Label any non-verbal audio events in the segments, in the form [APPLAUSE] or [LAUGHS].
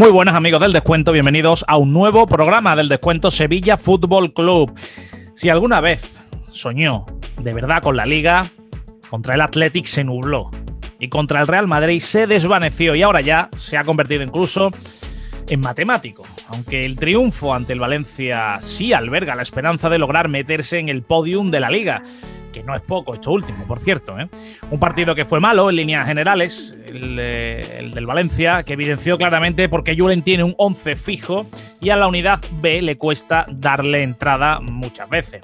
Muy buenas amigos del descuento, bienvenidos a un nuevo programa del descuento Sevilla Fútbol Club. Si alguna vez soñó de verdad con la liga, contra el Athletic se nubló y contra el Real Madrid se desvaneció y ahora ya se ha convertido incluso en matemático. Aunque el triunfo ante el Valencia sí alberga la esperanza de lograr meterse en el podium de la liga que no es poco esto último, por cierto. ¿eh? Un partido que fue malo en líneas generales, el, del Valencia, que evidenció claramente porque Julen tiene un 11 fijo y a la unidad B le cuesta darle entrada muchas veces.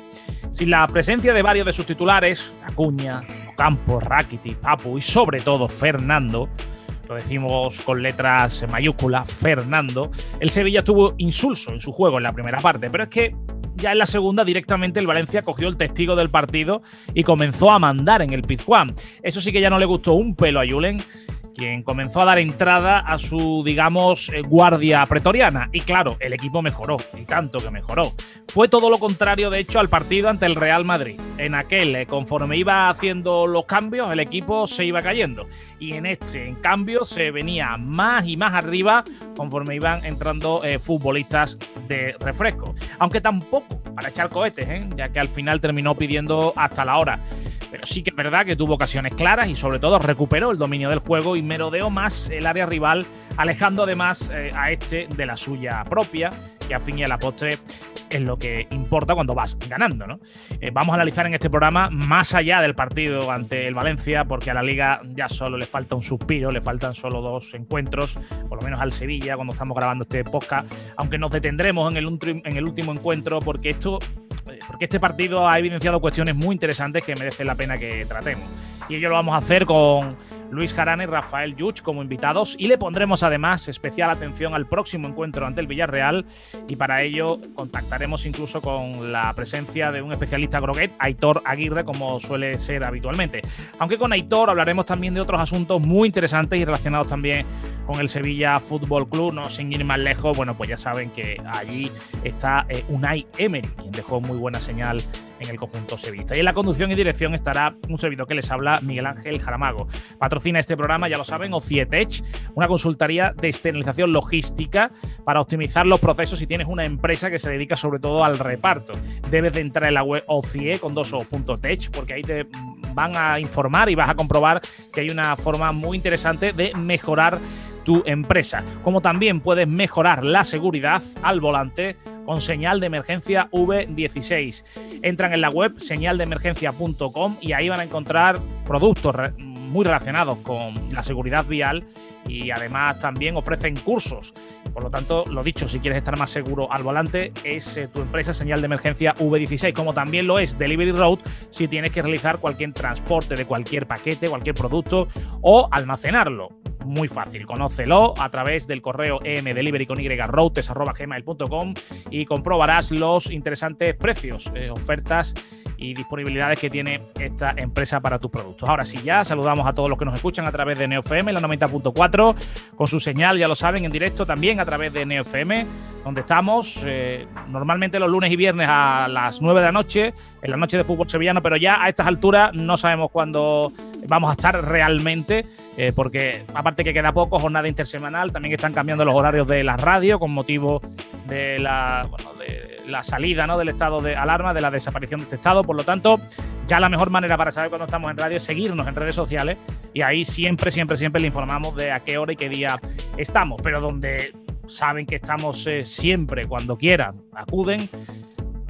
Sin la presencia de varios de sus titulares, Acuña, Campos, Rakitic, Papu y sobre todo Fernando, lo decimos con letras mayúsculas, Fernando, el Sevilla tuvo insulso en su juego en la primera parte, pero es que ya en la segunda directamente el Valencia cogió el testigo del partido y comenzó a mandar en el Pizjuán. Eso sí que ya no le gustó un pelo a Julen quien comenzó a dar entrada a su, digamos, eh, guardia pretoriana. Y claro, el equipo mejoró, y tanto que mejoró. Fue todo lo contrario, de hecho, al partido ante el Real Madrid. En aquel, eh, conforme iba haciendo los cambios, el equipo se iba cayendo. Y en este, en cambio, se venía más y más arriba conforme iban entrando eh, futbolistas de refresco. Aunque tampoco para echar cohetes, ya que al final terminó pidiendo hasta la hora. Pero sí que es verdad que tuvo ocasiones claras y sobre todo recuperó el dominio del juego merodeó más el área rival, alejando además eh, a este de la suya propia, que a fin y a la postre es lo que importa cuando vas ganando. ¿no? Eh, vamos a analizar en este programa más allá del partido ante el Valencia, porque a la liga ya solo le falta un suspiro, le faltan solo dos encuentros, por lo menos al Sevilla cuando estamos grabando este podcast, aunque nos detendremos en el, en el último encuentro, porque esto porque este partido ha evidenciado cuestiones muy interesantes que merecen la pena que tratemos. Y ello lo vamos a hacer con Luis Jarana y Rafael Yuch como invitados. Y le pondremos además especial atención al próximo encuentro ante el Villarreal. Y para ello contactaremos incluso con la presencia de un especialista groguet, Aitor Aguirre, como suele ser habitualmente. Aunque con Aitor hablaremos también de otros asuntos muy interesantes y relacionados también con el Sevilla Fútbol Club, no sin ir más lejos, bueno, pues ya saben que allí está eh, Unai Emery, quien dejó muy buena señal en el conjunto sevillista. Y en la conducción y dirección estará un servidor que les habla, Miguel Ángel Jaramago. Patrocina este programa, ya lo saben, Ocietech, una consultoría de externalización logística para optimizar los procesos si tienes una empresa que se dedica sobre todo al reparto. Debes de entrar en la web OCIE con dos o.tech porque ahí te van a informar y vas a comprobar que hay una forma muy interesante de mejorar tu empresa. Como también puedes mejorar la seguridad al volante con señal de emergencia V16. Entran en la web señaldeemergencia.com y ahí van a encontrar productos muy relacionados con la seguridad vial y además también ofrecen cursos. Por lo tanto, lo dicho, si quieres estar más seguro al volante, es eh, tu empresa señal de emergencia V16, como también lo es Delivery Road si tienes que realizar cualquier transporte de cualquier paquete, cualquier producto o almacenarlo muy fácil. Conócelo a través del correo mdelivery con y comprobarás los interesantes precios, eh, ofertas y disponibilidades que tiene esta empresa para tus productos. Ahora sí, ya saludamos a todos los que nos escuchan a través de NeoFM, la 90.4, con su señal, ya lo saben, en directo también a través de NeoFM, donde estamos eh, normalmente los lunes y viernes a las 9 de la noche, en la noche de fútbol sevillano, pero ya a estas alturas no sabemos cuándo vamos a estar realmente. Eh, porque aparte que queda poco, jornada intersemanal, también están cambiando los horarios de la radio con motivo de la, de la salida ¿no? del estado de alarma, de la desaparición de este estado. Por lo tanto, ya la mejor manera para saber cuándo estamos en radio es seguirnos en redes sociales y ahí siempre, siempre, siempre le informamos de a qué hora y qué día estamos. Pero donde saben que estamos eh, siempre, cuando quieran, acuden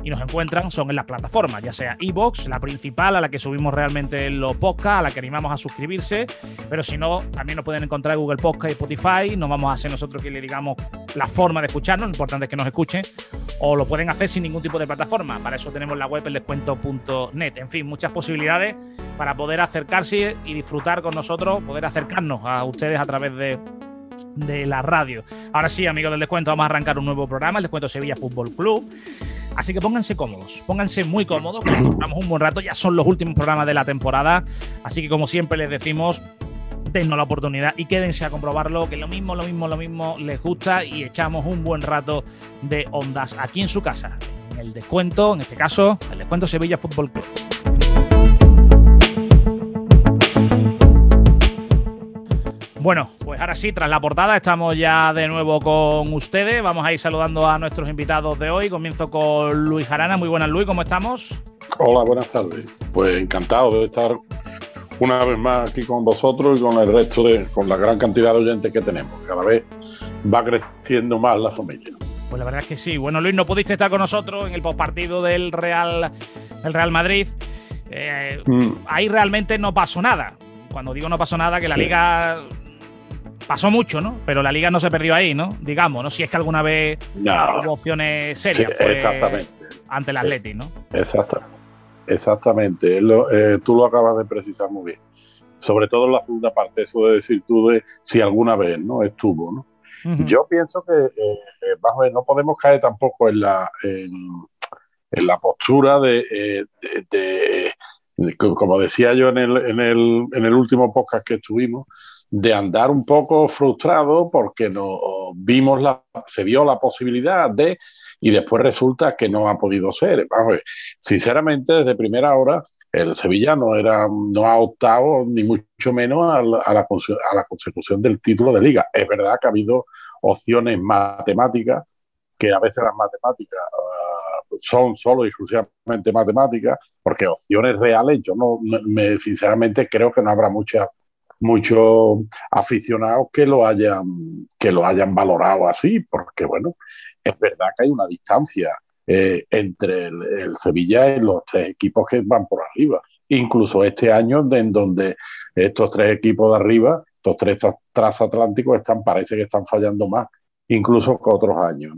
y nos encuentran son en las plataformas, ya sea Evox, la principal a la que subimos realmente los podcasts, a la que animamos a suscribirse, pero si no, también nos pueden encontrar en Google Podcast y Spotify, no vamos a ser nosotros que le digamos la forma de escucharnos, lo importante es que nos escuchen, o lo pueden hacer sin ningún tipo de plataforma, para eso tenemos la web eldescuento.net, en fin, muchas posibilidades para poder acercarse y disfrutar con nosotros, poder acercarnos a ustedes a través de de la radio. Ahora sí, amigos del descuento, vamos a arrancar un nuevo programa, el descuento Sevilla Fútbol Club. Así que pónganse cómodos, pónganse muy cómodos, porque estamos un buen rato, ya son los últimos programas de la temporada, así que como siempre les decimos, dennos la oportunidad y quédense a comprobarlo, que lo mismo, lo mismo, lo mismo les gusta y echamos un buen rato de ondas aquí en su casa, en el descuento, en este caso, el descuento Sevilla Fútbol Club. Bueno, pues ahora sí, tras la portada estamos ya de nuevo con ustedes. Vamos a ir saludando a nuestros invitados de hoy. Comienzo con Luis Jarana. Muy buenas, Luis, ¿cómo estamos? Hola, buenas tardes. Pues encantado de estar una vez más aquí con vosotros y con el resto de, con la gran cantidad de oyentes que tenemos. Cada vez va creciendo más la familia. Pues la verdad es que sí. Bueno, Luis, no pudiste estar con nosotros en el postpartido del Real, del Real Madrid. Eh, mm. Ahí realmente no pasó nada. Cuando digo no pasó nada, que la liga pasó mucho, ¿no? Pero la liga no se perdió ahí, ¿no? Digamos, ¿no? Si es que alguna vez hubo opciones serias exactamente. ante el Atleti, ¿no? Exacto. Exactamente. Eh, tú lo acabas de precisar muy bien. Sobre todo en la segunda parte, eso de decir tú de si alguna vez, ¿no? Estuvo, ¿no? Yo pienso que, eh, eh, vamos a ver, no podemos caer tampoco en la, en, la postura de, de, como decía yo en el, en, el, en el último podcast que estuvimos, de andar un poco frustrado porque no vimos la, se vio la posibilidad de y después resulta que no ha podido ser. Vamos, sinceramente, desde primera hora, el Sevilla no, era, no ha optado ni mucho menos a la, a la, consecución del título de liga. Es verdad que ha habido opciones matemáticas, que a veces las matemáticas uh, son solo y exclusivamente matemáticas, porque opciones reales, yo no, me, sinceramente creo que no habrá muchas muchos aficionados que lo hayan que lo hayan valorado así, porque bueno, es verdad que hay una distancia eh, entre el, Sevilla y los tres equipos que van por arriba. Incluso este año, en donde estos tres equipos de arriba, estos tres transatlánticos, están, parece que están fallando más, incluso que otros años.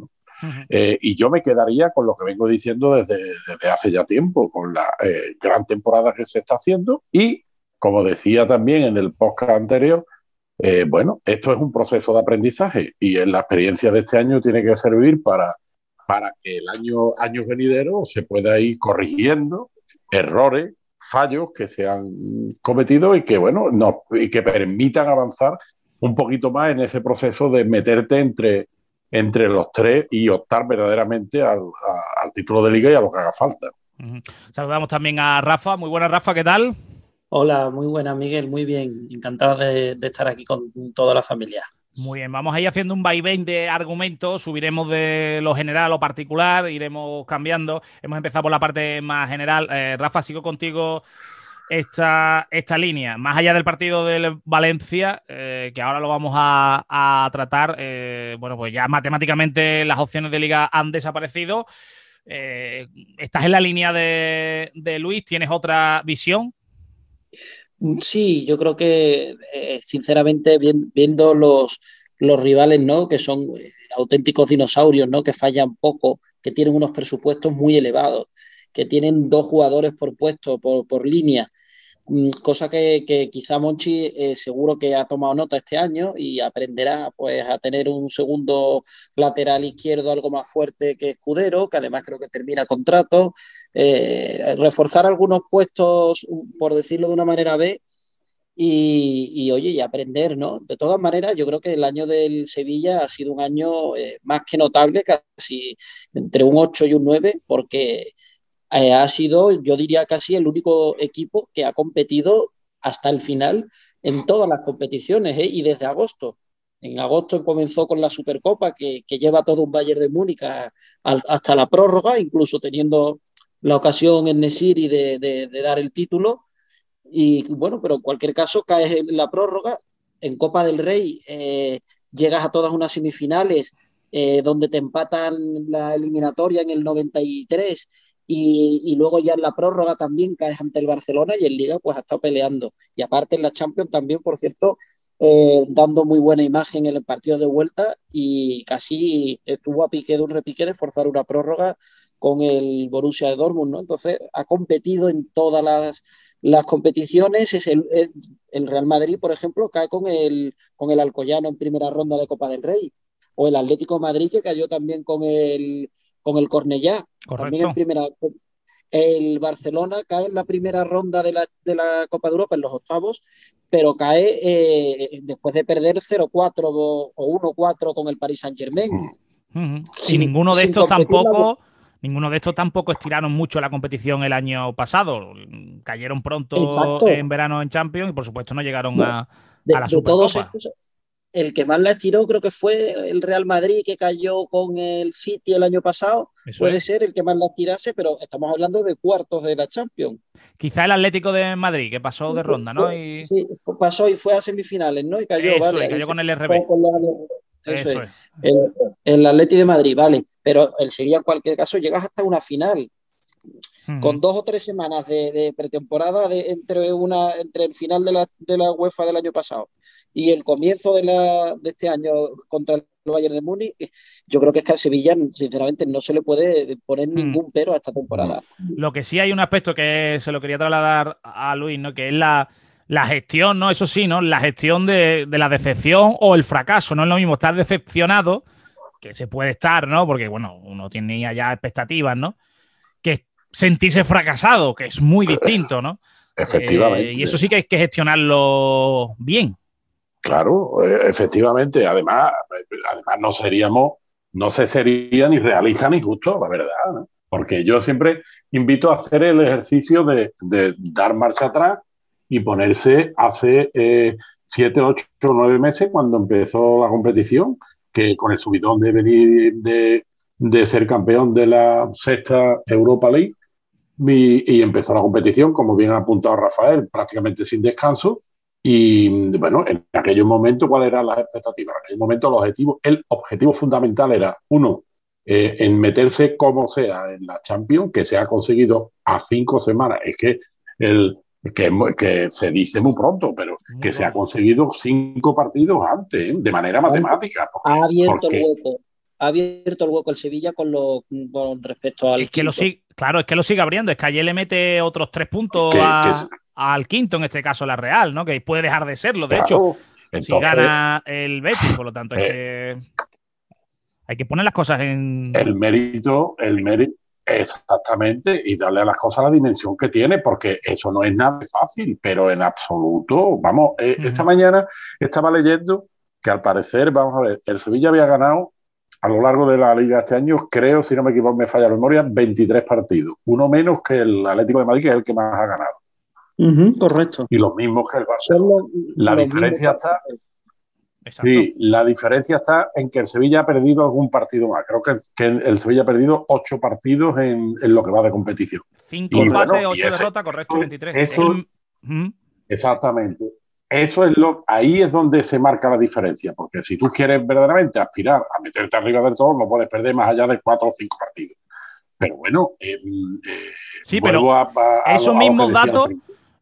Eh, y yo me quedaría con lo que vengo diciendo desde, desde hace ya tiempo, con la eh, gran temporada que se está haciendo y como decía también en el podcast anterior, eh, bueno, esto es un proceso de aprendizaje y en la experiencia de este año tiene que servir para, para que el año años venideros se pueda ir corrigiendo errores, fallos que se han cometido y que bueno, no, y que permitan avanzar un poquito más en ese proceso de meterte entre, entre los tres y optar verdaderamente al, título de liga y a lo que haga falta. Saludamos también a Rafa. Muy buena Rafa, ¿qué tal? Hola, muy buena Miguel, muy bien. Encantado de, estar aquí con toda la familia. Muy bien, vamos a ir haciendo un vaivén de argumentos, subiremos de lo general a lo particular, iremos cambiando. Hemos empezado por la parte más general. Eh, Rafa, sigo contigo esta, esta línea. Más allá del partido del Valencia, eh, que ahora lo vamos a, tratar, eh, bueno, pues ya matemáticamente las opciones de liga han desaparecido. ¿Estás en la línea de, de Luis? ¿Tienes otra visión? Sí, yo creo que, eh, sinceramente, viendo los, los rivales, ¿no? Que son eh, auténticos dinosaurios, ¿no? Que fallan poco, que tienen unos presupuestos muy elevados, que tienen dos jugadores por puesto, por, por línea, cosa que, quizá Monchi eh, seguro que ha tomado nota este año y aprenderá pues a tener un segundo lateral izquierdo algo más fuerte que Escudero, que además creo que termina contrato, eh, reforzar algunos puestos, por decirlo de una manera B, y, oye, y aprender, ¿no? De todas maneras, yo creo que el año del Sevilla ha sido un año eh, más que notable, casi entre un 8 y un 9, porque eh, ha sido, yo diría casi el único equipo que ha competido hasta el final en todas las competiciones ¿eh? y desde agosto. En agosto comenzó con la Supercopa que, lleva todo un Bayern de Múnich hasta la prórroga, incluso teniendo la ocasión en Nesiri de, dar el título. Y bueno, pero en cualquier caso caes en la prórroga. En Copa del Rey eh, llegas a todas unas semifinales donde te empatan la eliminatoria en el 93 y, luego ya en la prórroga también caes ante el Barcelona y en Liga pues ha estado peleando. Y aparte en la Champions también, por cierto, eh, dando muy buena imagen en el partido de vuelta y casi estuvo a pique de un repique de forzar una prórroga con el Borussia de Dortmund, ¿no? Entonces ha competido en todas las, las competiciones. Es el, el, Real Madrid, por ejemplo, cae con el, con el Alcoyano en primera ronda de Copa del Rey. O el Atlético Madrid que cayó también con el con el Cornellá. También en primera. El Barcelona cae en la primera ronda de la, de la Copa de Europa, en los octavos, pero cae eh, después de perder 0-4 o 1-4 con el Paris Saint-Germain. sin, ninguno de estos tampoco. Ninguno de estos tampoco estiraron mucho la competición el año pasado. Cayeron pronto en verano en Champions y por supuesto no llegaron a, a, la Supercopa el que más la estiró creo que fue el Real Madrid que cayó con el City el año pasado. Puede ser el que más la estirase, pero estamos hablando de cuartos de la Champions. Quizá el Atlético de Madrid, que pasó de ronda, ¿no? Sí, pasó y fue a semifinales, ¿no? Y cayó, ¿vale? cayó con el RB. Eso, es. El, Atlético de Madrid, vale. Pero el Sevilla, en cualquier caso, llegas hasta una final. Con dos o tres semanas de, pretemporada de, entre, una, entre el final de la, de la UEFA del año pasado y el comienzo de, la, de este año contra el Bayern de Múnich, eh, yo creo que es que a Sevilla, sinceramente, no se le puede poner mm. ningún pero a esta temporada. Lo que sí hay un aspecto que se lo quería trasladar a Luis, ¿no? Que es la, gestión, ¿no? Eso sí, ¿no? La gestión de, la decepción o el fracaso. No es lo mismo estar decepcionado, que se puede estar, ¿no? Porque, bueno, uno tiene ya expectativas, ¿no? Que sentirse fracasado, que es muy distinto, ¿no? Efectivamente. Eh, y eso sí que hay que gestionarlo bien. Claro, eh, efectivamente. Además, además no seríamos, no se sería ni realista ni justo, la verdad. Porque yo siempre invito a hacer el ejercicio de, dar marcha atrás y ponerse hace eh, siete, ocho, nueve meses cuando empezó la competición, que con el subidón de venir de, ser campeón de la sexta Europa League y, y empezó la competición, como bien ha apuntado Rafael, prácticamente sin descanso y bueno, en aquellos momentos, ¿cuáles eran las expectativas? En aquel momento, el objetivo, el objetivo fundamental era, uno, eh, en meterse como sea en la Champions, que se ha conseguido a cinco semanas. Es que, el, que, que se dice muy pronto, pero que se ha conseguido cinco partidos antes, ¿eh? de manera matemática. ha abierto el hueco. Ha abierto el hueco el Sevilla con, lo, con respecto al. Es que lo sigue, claro, es que lo sigue abriendo. Es que ayer le mete otros tres puntos a al quinto, en este caso la Real, ¿no? Que puede dejar de serlo, de hecho, si gana el Betis, por lo tanto, es que hay que poner las cosas en... El mérito, el mérito, exactamente, y darle a las cosas la dimensión que tiene, porque eso no es nada fácil, pero en absoluto, vamos, eh, esta mañana estaba leyendo que al parecer, vamos a ver, el Sevilla había ganado a lo largo de la liga este año, creo, si no me equivoco, me falla la memoria, 23 partidos, uno menos que el Atlético de Madrid, que es el que más ha ganado correcto. Y los mismos que el Barcelona. la diferencia está. Sí, la diferencia está en que el Sevilla ha perdido algún partido más. Creo que, que el Sevilla ha perdido ocho partidos en, lo que va de competición. Cinco empates, ocho derrotas, correcto, 23. Eso, Exactamente. Eso es lo, ahí es donde se marca la diferencia, porque si tú quieres verdaderamente aspirar a meterte arriba del todo, no puedes perder más allá de cuatro o cinco partidos. Pero bueno, eh, eh, sí, pero a, esos mismos datos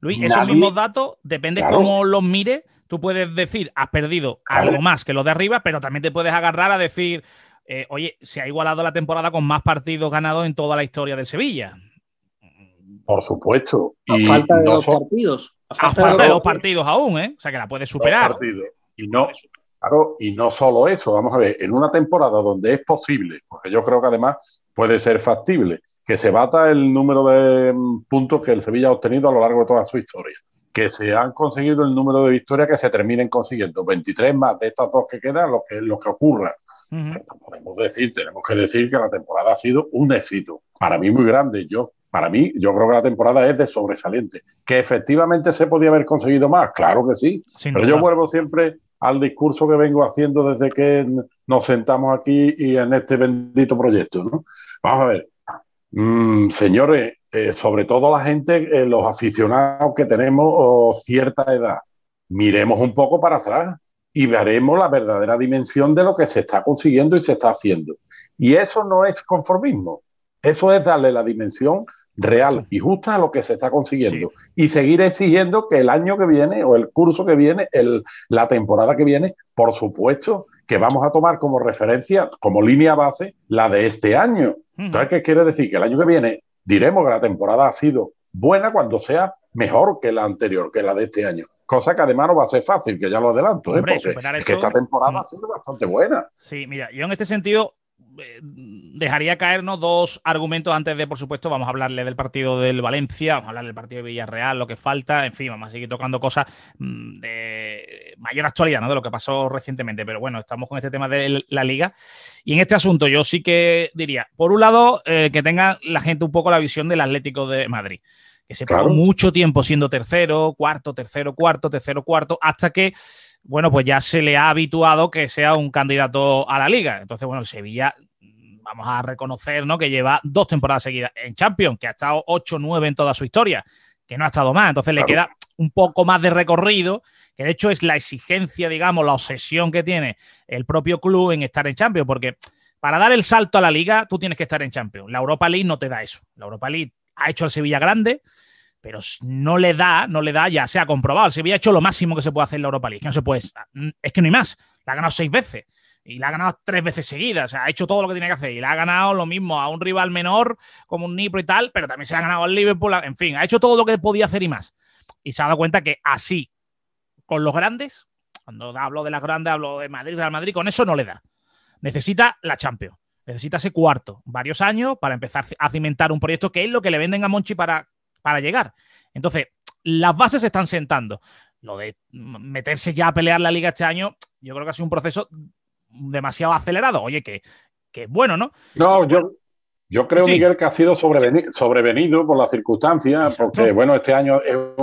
Luis, esos mismos datos, depende cómo los mires, tú puedes decir, has perdido algo más que lo de arriba, pero también te puedes agarrar a decir, eh, oye, se ha igualado la temporada con más partidos ganados en toda la historia de Sevilla. Por supuesto. Y a falta de dos partidos. A falta, de dos partidos aún, ¿eh? O sea que la puedes superar. Y no, claro, y no solo eso, vamos a ver, en una temporada donde es posible, porque yo creo que además puede ser factible, que se bata el número de mm, puntos que el Sevilla ha obtenido a lo largo de toda su historia. Que se han conseguido el número de victorias que se terminen consiguiendo. 23 más de estas dos que quedan, lo que, lo que ocurra. Podemos decir, tenemos que decir que la temporada ha sido un éxito. Para mí muy grande. Yo, para mí, yo creo que la temporada es de sobresaliente. Que efectivamente se podía haber conseguido más, claro que sí. pero yo vuelvo siempre al discurso que vengo haciendo desde que nos sentamos aquí y en este bendito proyecto. ¿no? Vamos a ver, Mm, señores, eh, sobre todo la gente, eh, los aficionados que tenemos cierta edad, miremos un poco para atrás y veremos la verdadera dimensión de lo que se está consiguiendo y se está haciendo. Y eso no es conformismo, eso es darle la dimensión real y justa a lo que se está consiguiendo. Y seguir exigiendo que el año que viene o el curso que viene, el, la temporada que viene, por supuesto que vamos a tomar como referencia, como línea base, la de este año entonces, ¿qué quiere decir? Que el año que viene diremos que la temporada ha sido buena cuando sea mejor que la anterior, que la de este año. Cosa que además no va a ser fácil, que ya lo adelanto, ¿eh? porque es que esta temporada mm. ha sido bastante buena. Sí, mira, yo en este sentido eh, dejaría caernos dos argumentos antes de, por supuesto, vamos a hablarle del partido del Valencia, vamos a hablar del partido de Villarreal, lo que falta, en fin, vamos a seguir tocando cosas mm, de mayor actualidad, ¿no? De lo que pasó recientemente, pero bueno, estamos con este tema de la liga. Y en este asunto yo sí que diría, por un lado, eh, que tenga la gente un poco la visión del Atlético de Madrid que se pasó mucho tiempo siendo tercero, cuarto, tercero, cuarto, tercero, cuarto, hasta que bueno, pues ya se le ha habituado que sea un candidato a la liga. Entonces, bueno, el Sevilla, vamos a reconocer, ¿no? Que lleva dos temporadas seguidas en Champions, que ha estado 8-9 en toda su historia, que no ha estado más. Entonces le queda un poco más de recorrido, que de hecho es la exigencia, digamos, la obsesión que tiene el propio club en estar en Champions, porque para dar el salto a la liga, tú tienes que estar en Champions. La Europa League no te da eso. La Europa League ha hecho al Sevilla grande, pero no le da, no le da, ya se ha comprobado. El Sevilla ha hecho lo máximo que se puede hacer en la Europa League. Que no se puede, es que no hay más. La ha ganado seis veces y la ha ganado tres veces seguidas. O sea, ha hecho todo lo que tiene que hacer y la ha ganado lo mismo a un rival menor como un Nipro y tal, pero también se ha ganado al Liverpool. En fin, ha hecho todo lo que podía hacer y más. Y se ha dado cuenta que así, con los grandes, cuando hablo de las grandes, hablo de Madrid, Real Madrid, con eso no le da. Necesita la Champions. Necesita ese cuarto, varios años para empezar a cimentar un proyecto que es lo que le venden a Monchi para, para llegar. Entonces, las bases se están sentando. Lo de meterse ya a pelear la liga este año, yo creo que ha sido un proceso demasiado acelerado. Oye, que, que bueno, ¿no? No, yo, yo creo, Miguel, que ha sido sobrevenido, por las circunstancias, porque, bueno, este año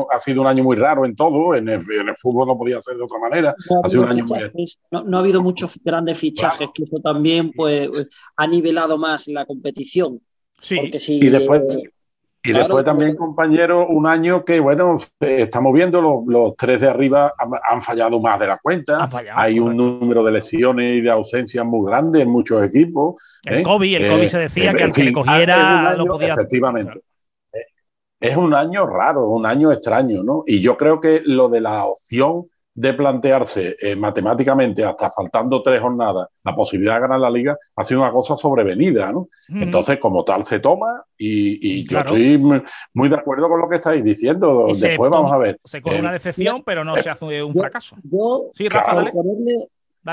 ha sido un año muy raro en todo, en el, fútbol no podía ser de otra manera. No ha, sido un año no, ha habido muchos grandes fichajes, que eso también pues, ha nivelado más la competición. Sí, y después, y después también, compañero, un año que, bueno, estamos viendo, los, tres de arriba han, fallado más de la cuenta. Hay un número de lesiones y de ausencias muy grande en muchos equipos. El ¿eh? COVID, el COVID se decía eh, que al que le cogiera lo podía. Efectivamente. Es un año raro, un año extraño, ¿no? Y yo creo que lo de la opción de plantearse eh, matemáticamente, hasta faltando tres jornadas, la posibilidad de ganar la liga, ha sido una cosa sobrevenida, ¿no? Entonces, como tal, se toma y, yo estoy muy de acuerdo con lo que estáis diciendo. Después vamos a ver. Se coge una eh, decepción, pero no se hace un fracaso. Yo, sí, Rafa, por, ponerle,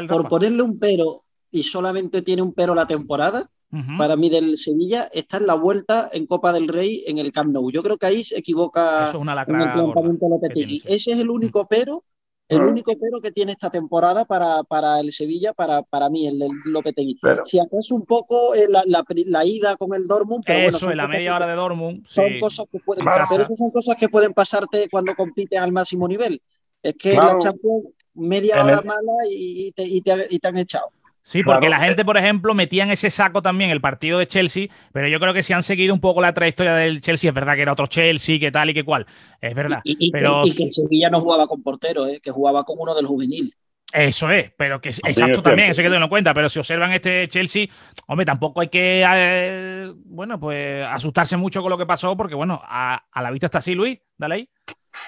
por ponerle un pero y solamente tiene un pero la temporada, para mí del Sevilla está en la vuelta en Copa del Rey en el Camp Nou. Yo creo que ahí se equivoca Eso es una en el planteamiento Lopetegui. Ese es el único pero el único pero que tiene esta temporada para, para el Sevilla, para, para mí, el del Lopetegui. si acaso un poco eh, la, la, ida con el Dortmund. Pero Eso, bueno, la media hora de Dortmund. Son cosas que pueden pasar. Pero son cosas que pueden pasarte cuando compites al máximo nivel. Es que la Champions, media hora mala y te, y, te, y te han echado. Sí, porque la gente, por ejemplo, metía en ese saco también el partido de Chelsea, pero yo creo que si han seguido un poco la trayectoria del Chelsea, es verdad que era otro Chelsea, que tal y que cual, es verdad. Y, pero... y que el Sevilla no jugaba con portero, ¿eh? que jugaba con uno del juvenil. Eso es, pero que exacto también, eso hay que tenerlo en cuenta. Pero si observan este Chelsea, hombre, tampoco hay que, eh, bueno, pues asustarse mucho con lo que pasó, porque bueno, a, la vista está así, Luis, dale ahí.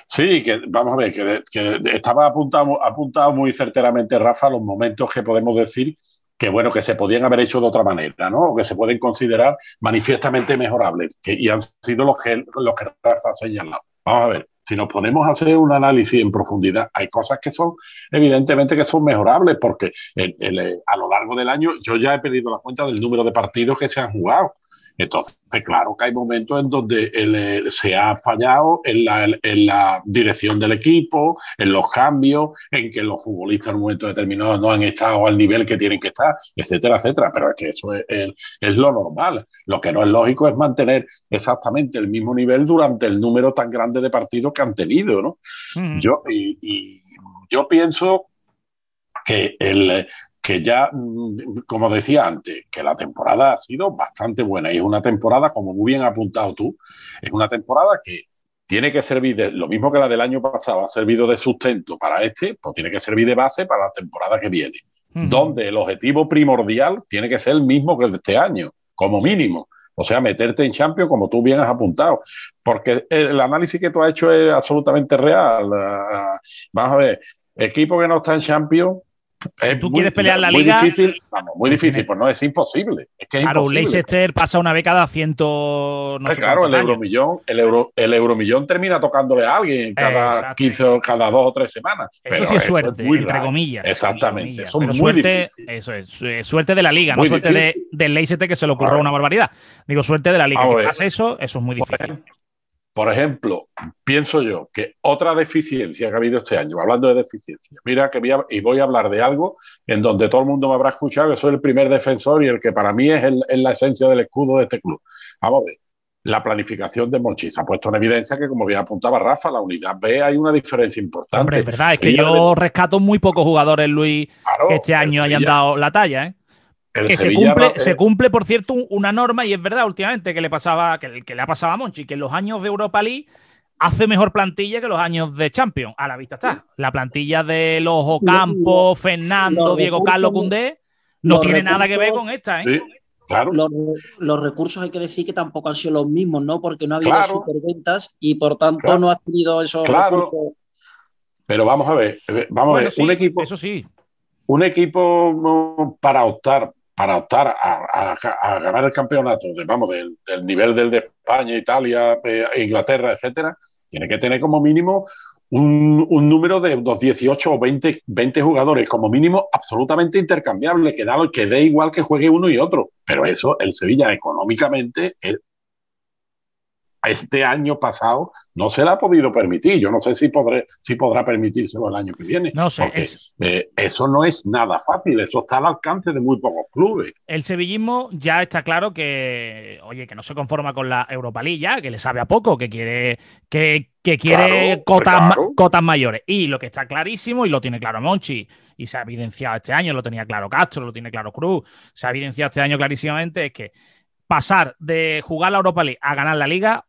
Sí, que vamos a ver, que, estaba apuntado, apuntado muy certeramente Rafa los momentos que podemos decir que bueno, que se podían haber hecho de otra manera, ¿no? O que se pueden considerar manifiestamente mejorables, que, y han sido los que, los que Rafa ha señalado. Vamos a ver, si nos ponemos a hacer un análisis en profundidad, hay cosas que son, evidentemente, que son mejorables, porque a lo largo del año yo ya he perdido la cuenta del número de partidos que se han jugado. Entonces, claro que hay momentos en donde se ha fallado en la, dirección del equipo, en los cambios, en que los futbolistas en un momento determinado no han estado al nivel que tienen que estar, etcétera, etcétera. Pero es que eso es, es lo normal. Lo que no es lógico es mantener exactamente el mismo nivel durante el número tan grande de partidos que han tenido, ¿no? Yo, y yo pienso que el, que ya, mm, como decía antes, que la temporada ha sido bastante buena y es una temporada, como muy bien apuntado tú, es una temporada que tiene que servir, de, lo mismo que la del año pasado ha servido de sustento para este, pues tiene que servir de base para la temporada que viene, donde el objetivo primordial tiene que ser el mismo que el de este año, como mínimo. O sea, meterte en Champions como tú bien has apuntado. Porque el análisis que tú has hecho es absolutamente real. Ah, vamos a ver, equipo que no está en Champions, si tú quieres pelear la liga. Muy difícil, vamos, muy difícil, pues no, es imposible. Es que claro, Leicester pasa una vez cada ciento. No claro, el euromillón, el, euro, el euromillón termina tocándole a alguien cada 15 o cada dos o tres semanas. Eso sí es suerte, entre comillas. Exactamente. suerte, eso es, suerte de la liga, no suerte de, del Leicester que se le ocurrió una barbaridad. Digo, suerte de la liga. Que pasa eso, eso es muy difícil. Por ejemplo, pienso yo que otra deficiencia que ha habido este año, hablando de deficiencia, mira que voy a, y voy a hablar de algo en donde todo el mundo me habrá escuchado que soy el primer defensor y el que para mí es, la esencia del escudo de este club. Vamos a ver, la planificación de Monchi se ha puesto en evidencia que, como bien apuntaba Rafa, la unidad B hay una diferencia importante. Hombre, es verdad, es que yo rescato muy pocos jugadores, Luis, que este año hayan dado la talla, ¿eh? Que se cumple, se cumple, por cierto, una norma, y es verdad, últimamente, que le pasaba, que, que le ha pasado a Monchi, que en los años de Europa League hace mejor plantilla que los años de Champions. A la vista está. La plantilla de los Ocampo, Fernando, Diego Carlos Cundé, no tiene nada que ver con esta, ¿eh? Los, recursos hay que decir que tampoco han sido los mismos, ¿no? Porque no ha habido superventas y por tanto no ha tenido esos recursos. Pero vamos a ver, vamos a ver, un equipo. Eso sí. Un equipo para optar, para optar a, ganar el campeonato, vamos, del, nivel del de España, Italia, eh, Inglaterra, etcétera, tiene que tener como mínimo un, número de unos 18 o 20, 20 jugadores, como mínimo, absolutamente intercambiable, que, da, que dé igual que juegue uno y otro. Pero eso, el Sevilla económicamente es, este año pasado no se le ha podido permitir. Yo no sé si, podré, si podrá permitírselo el año que viene. No sé. Eh, eso no es nada fácil. Eso está al alcance de muy pocos clubes. El sevillismo ya está claro que, oye, que no se conforma con la Europa League ya, que le sabe a poco, que quiere, que, quiere cotas, cotas mayores. Y lo que está clarísimo, y lo tiene claro Monchi, y se ha evidenciado este año, lo tenía claro Castro, lo tiene claro Cruz, se ha evidenciado este año clarísimamente, es que pasar de jugar la Europa League a ganar la Liga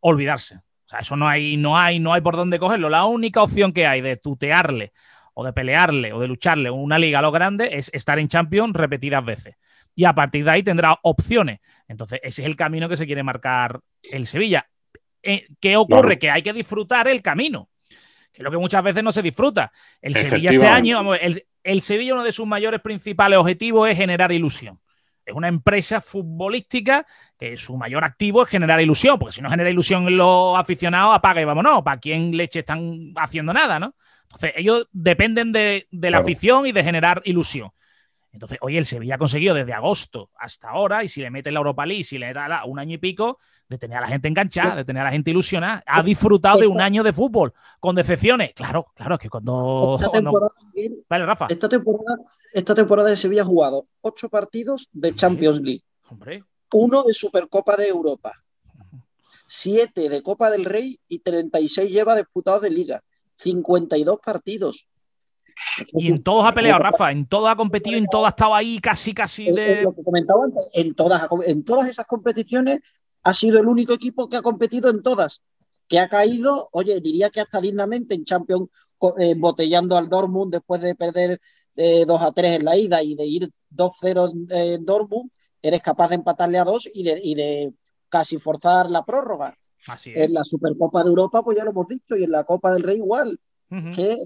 olvidarse. O sea, eso no hay, no hay, no hay por dónde cogerlo. La única opción que hay de tutearle o de pelearle o de lucharle una liga a lo grande es estar en Champions repetidas veces. Y a partir de ahí tendrá opciones. Entonces, ese es el camino que se quiere marcar el Sevilla. Eh, ¿Qué ocurre? Que hay que disfrutar el camino, que es lo que muchas veces no se disfruta. El Sevilla este año, el, el Sevilla, uno de sus mayores principales objetivos es generar ilusión es una empresa futbolística que su mayor activo es generar ilusión, porque si no genera ilusión en los aficionados, apaga y vámonos. ¿Para quién leche están haciendo nada, no? Entonces, ellos dependen de, la afición y de generar ilusión. Entonces, hoy el Sevilla ha conseguido desde agosto hasta ahora, y si le mete la Europa League, si le da un año y pico, de tener a la gente enganchada, de tener a la gente ilusionada. Ha disfrutado de un año de fútbol, con decepciones. Claro, claro, es que cuando. Esta [LAUGHS] temporada, Dale, Rafa. Esta temporada, esta temporada de Sevilla ha jugado ocho partidos de Champions League. Hombre. Uno de Supercopa de Europa. Siete de Copa del Rey y 36 lleva disputados de Liga. 52 partidos. Y en todos ha peleado, Rafa, en todos ha competido, en todos ha estado ahí casi, casi de... Lo que comentaba antes, en todas, en todas esas competiciones ha sido el único equipo que ha competido en todas, que ha caído, oye, diría que hasta dignamente en Champions, eh, botellando al Dortmund después de perder 2 eh, a 3 en la ida y de ir 2-0 en Dortmund, eres capaz de empatarle a 2 y de, y de casi forzar la prórroga. Así En la Supercopa de Europa, pues ya lo hemos dicho, y en la Copa del Rey igual. que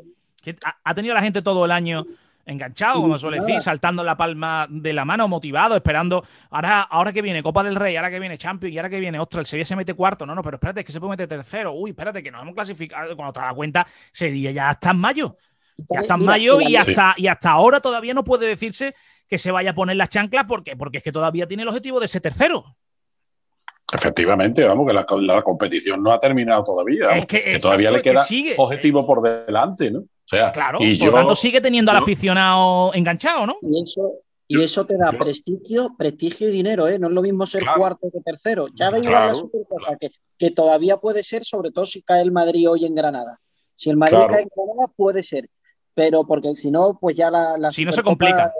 ha tenido la gente todo el año enganchado, como suele decir, saltando la palma de la mano, motivado, esperando. Ahora, ahora que viene Copa del Rey, ahora que viene Champions y ahora que viene, ostras, el Sevilla se mete cuarto. No, no, pero espérate, es que se puede meter tercero. Uy, espérate, que nos hemos clasificado. Cuando te das cuenta, sería ya hasta en mayo. Ya está en mayo y hasta, y hasta ahora todavía no puede decirse que se vaya a poner las chanclas porque, porque es que todavía tiene el objetivo de ser tercero. Efectivamente, vamos, que la, competición no ha terminado todavía. Es que, todavía le queda objetivo por delante, ¿no? Claro, y por lo tanto sigue teniendo al aficionado enganchado, ¿no? Y eso, y eso te da prestigio, prestigio y dinero, ¿eh? No es lo mismo ser cuarto que tercero. Ya da igual la supercopa, que, que, todavía puede ser, sobre todo si cae el Madrid hoy en Granada. Si el Madrid cae en Granada, puede ser. Pero porque si no, pues ya la. si no se complica.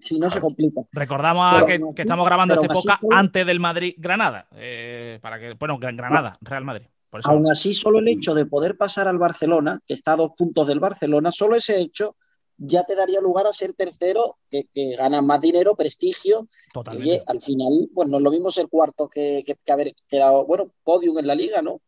si no se complica. Recordamos que, estamos grabando este podcast antes del Madrid-Granada. Eh, para que, bueno, Granada, Real Madrid. Aún así, solo el hecho de poder pasar al Barcelona, que está a dos puntos del Barcelona, solo ese hecho ya te daría lugar a ser tercero, que, que gana más dinero, prestigio. Totalmente. al final, bueno, no es lo mismo ser cuarto que, que, haber quedado, bueno, podium en la liga, ¿no?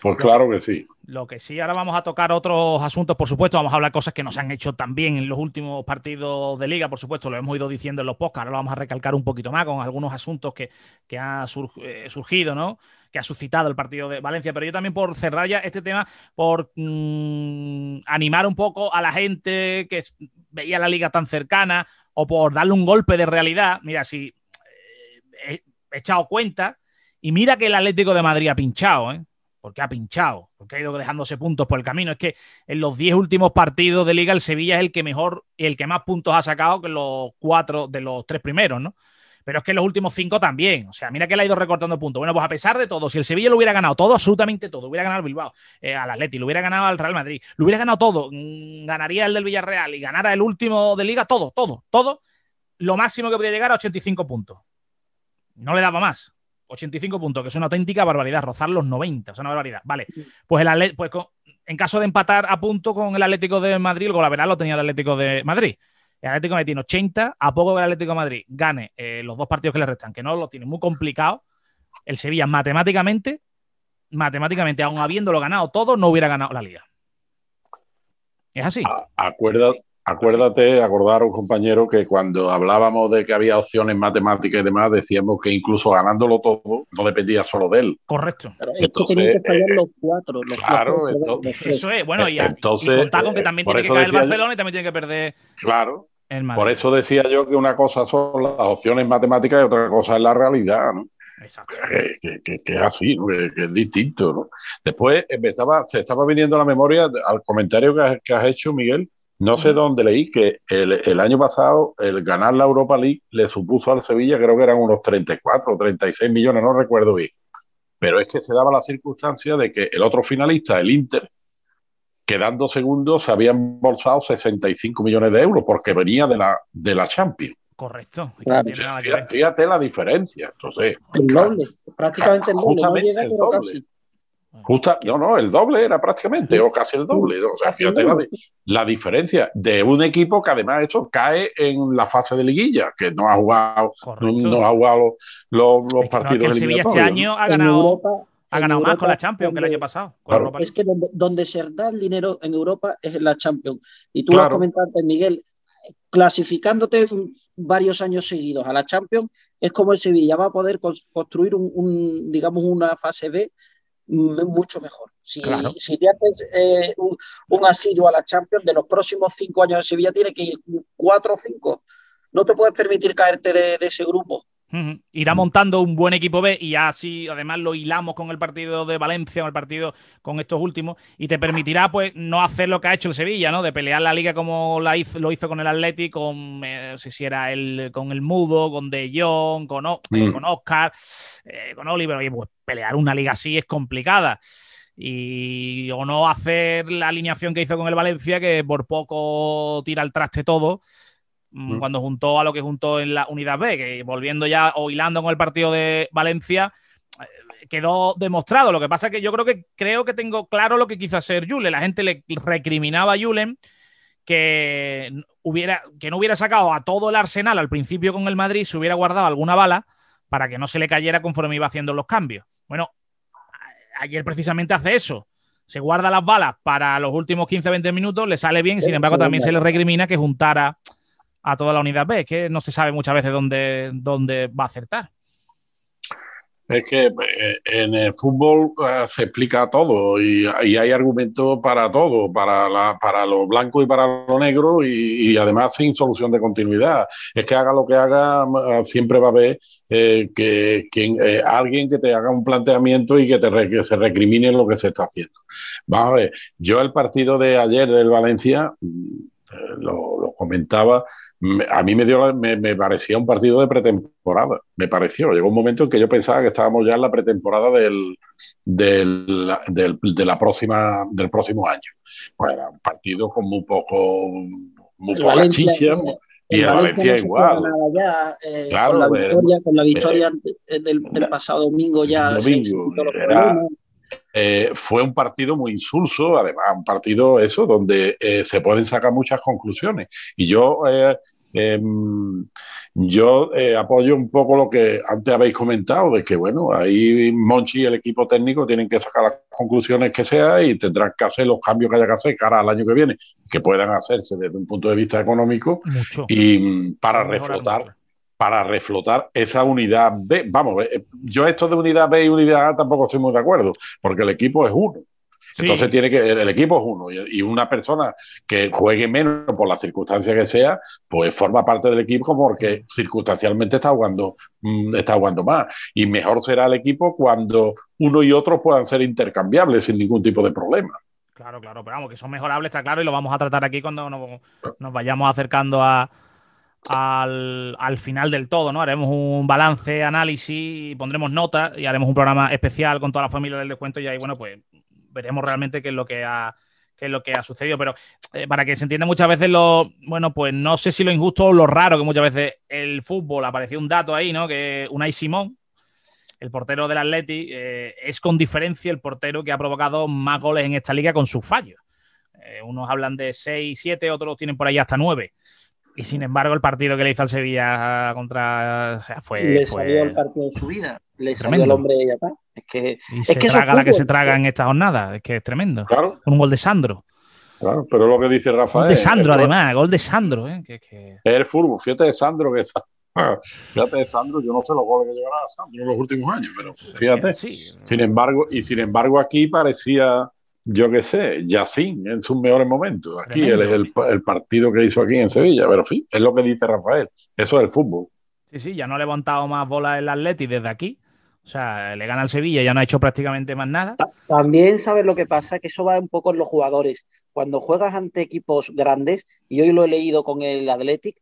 Pues claro que sí. Lo que sí, ahora vamos a tocar otros asuntos, por supuesto, vamos a hablar cosas que nos han hecho también en los últimos partidos de liga, por supuesto, lo hemos ido diciendo en los podcasts, ahora lo vamos a recalcar un poquito más con algunos asuntos que, que han eh, surgido, ¿no? Que ha suscitado el partido de Valencia, pero yo también por cerrar ya este tema, por mm, animar un poco a la gente que veía la liga tan cercana o por darle un golpe de realidad, mira, si eh, he echado cuenta y mira que el Atlético de Madrid ha pinchado, ¿eh? Porque ha pinchado, porque ha ido dejándose puntos por el camino. Es que en los 10 últimos partidos de liga el Sevilla es el que mejor y el que más puntos ha sacado que los cuatro de los tres primeros, ¿no? Pero es que los últimos cinco también. O sea, mira que le ha ido recortando puntos. Bueno, pues a pesar de todo, si el Sevilla lo hubiera ganado todo, absolutamente todo, hubiera ganado al Bilbao, eh, al Atleti, lo hubiera ganado al Real Madrid, lo hubiera ganado todo, mm, ganaría el del Villarreal y ganara el último de liga, todo, todo, todo, lo máximo que podía llegar a 85 puntos. No le daba más. 85 puntos, que es una auténtica barbaridad, rozar los 90, es una barbaridad. Vale, pues, el pues en caso de empatar a punto con el Atlético de Madrid, el golaveral lo tenía el Atlético de Madrid. El Atlético de Madrid tiene 80, a poco que el Atlético de Madrid gane eh, los dos partidos que le restan, que no lo tiene muy complicado, el Sevilla matemáticamente, matemáticamente, aún habiéndolo ganado todo, no hubiera ganado la liga. Es así. Acuerda, Acuérdate, acordar un compañero que cuando hablábamos de que había opciones matemáticas y demás, decíamos que incluso ganándolo todo no dependía solo de él. Correcto. Pero es que tenían que fallar los cuatro. claro, eso es. Bueno, y, entonces, contar con que también tiene que caer el Barcelona y también tiene que perder. Claro. Por eso decía yo que una cosa son las opciones matemáticas y otra cosa es la realidad, ¿no? Exacto. Que, es así, que, es distinto. ¿no? Después empezaba, se estaba viniendo a la memoria al comentario que has hecho, Miguel, no sé dónde leí que el, año pasado el ganar la Europa League le supuso al Sevilla, creo que eran unos 34 o 36 millones, no recuerdo bien. Pero es que se daba la circunstancia de que el otro finalista, el Inter, quedando segundo, se había embolsado 65 millones de euros porque venía de la, de la Champions. Correcto. Fíjate, la diferencia. Entonces, el doble, prácticamente el doble. No llega, Casi. Justa, no, no, el doble era prácticamente, o casi el doble. O sea, fíjate la, diferencia de un equipo que además eso cae en la fase de liguilla, que no ha jugado, no, ha jugado los, partidos. el Sevilla este año ha ganado, ha ganado más con la Champions que el año pasado. Es que donde, se da el dinero en Europa es en la Champions. Y tú lo has comentado antes, Miguel, clasificándote varios años seguidos a la Champions, es como el Sevilla va a poder construir un digamos, una fase B mucho mejor. Si, si te haces eh, un, un, asillo a la Champions, de los próximos cinco años de Sevilla tiene que ir cuatro o cinco. No te puedes permitir caerte de, ese grupo. Irá montando un buen equipo B y así además lo hilamos con el partido de Valencia, con el partido con estos últimos, y te permitirá pues no hacer lo que ha hecho el Sevilla, ¿no? De pelear la liga como la hizo, lo hizo con el Atlético, con eh, si era el, con el Mudo, con De Jong, con, mm. con Oscar, eh, con Oliver, y pues pelear una liga así es complicada. Y o no hacer la alineación que hizo con el Valencia, que por poco tira el traste todo, mm, cuando juntó a lo que juntó en la Unidad B, que volviendo ya o hilando con el partido de Valencia, eh, quedó demostrado. Lo que pasa es que yo creo que creo que tengo claro lo que quiso hacer Julen. La gente le recriminaba a Julen que hubiera que no hubiera sacado a todo el arsenal al principio con el Madrid, se hubiera guardado alguna bala para que no se le cayera conforme iba haciendo los cambios. Bueno, ayer precisamente hace eso. Se guarda las balas para los últimos 15-20 minutos, le sale bien, sin embargo también se le recrimina que juntara a toda la unidad B, que no se sabe muchas veces dónde, dónde va a acertar. Es que eh, en el fútbol eh, se explica todo y, hay argumentos para todo, para, la, para lo blanco y para lo negro y, además sin solución de continuidad. Es que haga lo que haga, eh, siempre va a haber que, alguien que te haga un planteamiento y que, te, se recrimine lo que se está haciendo. Vamos a ver, yo el partido de ayer del Valencia, mm, lo comentaba, a mí me, dio, me, parecía un partido de pretemporada, me pareció. Llegó un momento en que yo pensaba que estábamos ya en la pretemporada del, del, de la próxima, del próximo año. Bueno, un partido con muy poco, muy poca chicha. Y el Valencia, igual. Eh, con, la victoria, con la victoria eh, del, pasado domingo ya. Domingo, eh, fue un partido muy insulso, además, un partido eso, donde se pueden sacar muchas conclusiones. Y yo Em, yo eh, apoyo un poco lo que antes habéis comentado, de que, bueno, ahí Monchi y el equipo técnico tienen que sacar las conclusiones que sea y tendrán que hacer los cambios que haya que hacer cara al año que viene, que puedan hacerse desde un punto de vista económico y mm, para reflotar. Para reflotar esa unidad B. Vamos, eh, yo esto de unidad B y unidad A tampoco estoy muy de acuerdo, porque el equipo es uno. Entonces tiene que, el, equipo es uno y, una persona que juegue menos por la circunstancia que sea, pues forma parte del equipo porque circunstancialmente está jugando, mm, está jugando más. Y mejor será el equipo cuando uno y otro puedan ser intercambiables sin ningún tipo de problema. Claro, claro, pero vamos, que son mejorables, está claro, y lo vamos a tratar aquí cuando nos, vayamos acercando a, al, al, final del todo, ¿no? Haremos un balance, análisis, pondremos notas y haremos un programa especial con toda la familia del descuento y ahí, bueno, pues veremos realmente qué es lo que ha, qué es lo que ha sucedido. Pero eh, para que se entienda muchas veces lo, bueno, pues no sé si lo injusto o lo raro, que muchas veces el fútbol apareció un dato ahí, ¿no? Que Unai Simón, el portero del Atleti, eh, es con diferencia el portero que ha provocado más goles en esta liga con sus fallos. Eh, unos hablan de 6, 7, otros tienen por ahí hasta 9. Y sin embargo, el partido que le hizo al Sevilla contra. fue. Le salió el partido de su vida. Le salió el hombre está. Es que. Y se traga la que se traga en esta jornada. Es que es tremendo. Claro. Con un gol de Sandro. Claro, pero lo que dice Rafael. Gol de Sandro, además. Gol de Sandro. ¿eh? Que, Es el fútbol. Fíjate de Sandro que [LAUGHS] Fíjate de Sandro, yo no sé los goles que llevará Sandro en los últimos años, pero fíjate. Sin embargo, y sin embargo, aquí parecía yo qué sé, Yacín en sus mejores momentos. Aquí él es el, partido que hizo aquí en Sevilla, pero en fin, es lo que dice Rafael. Eso es el fútbol. Sí, sí, ya no ha levantado más bolas el Atleti desde aquí. O sea, le gana al Sevilla, ya no ha hecho prácticamente más nada. También sabes lo que pasa, que eso va un poco en los jugadores. Cuando juegas ante equipos grandes, y hoy lo he leído con el Athletic,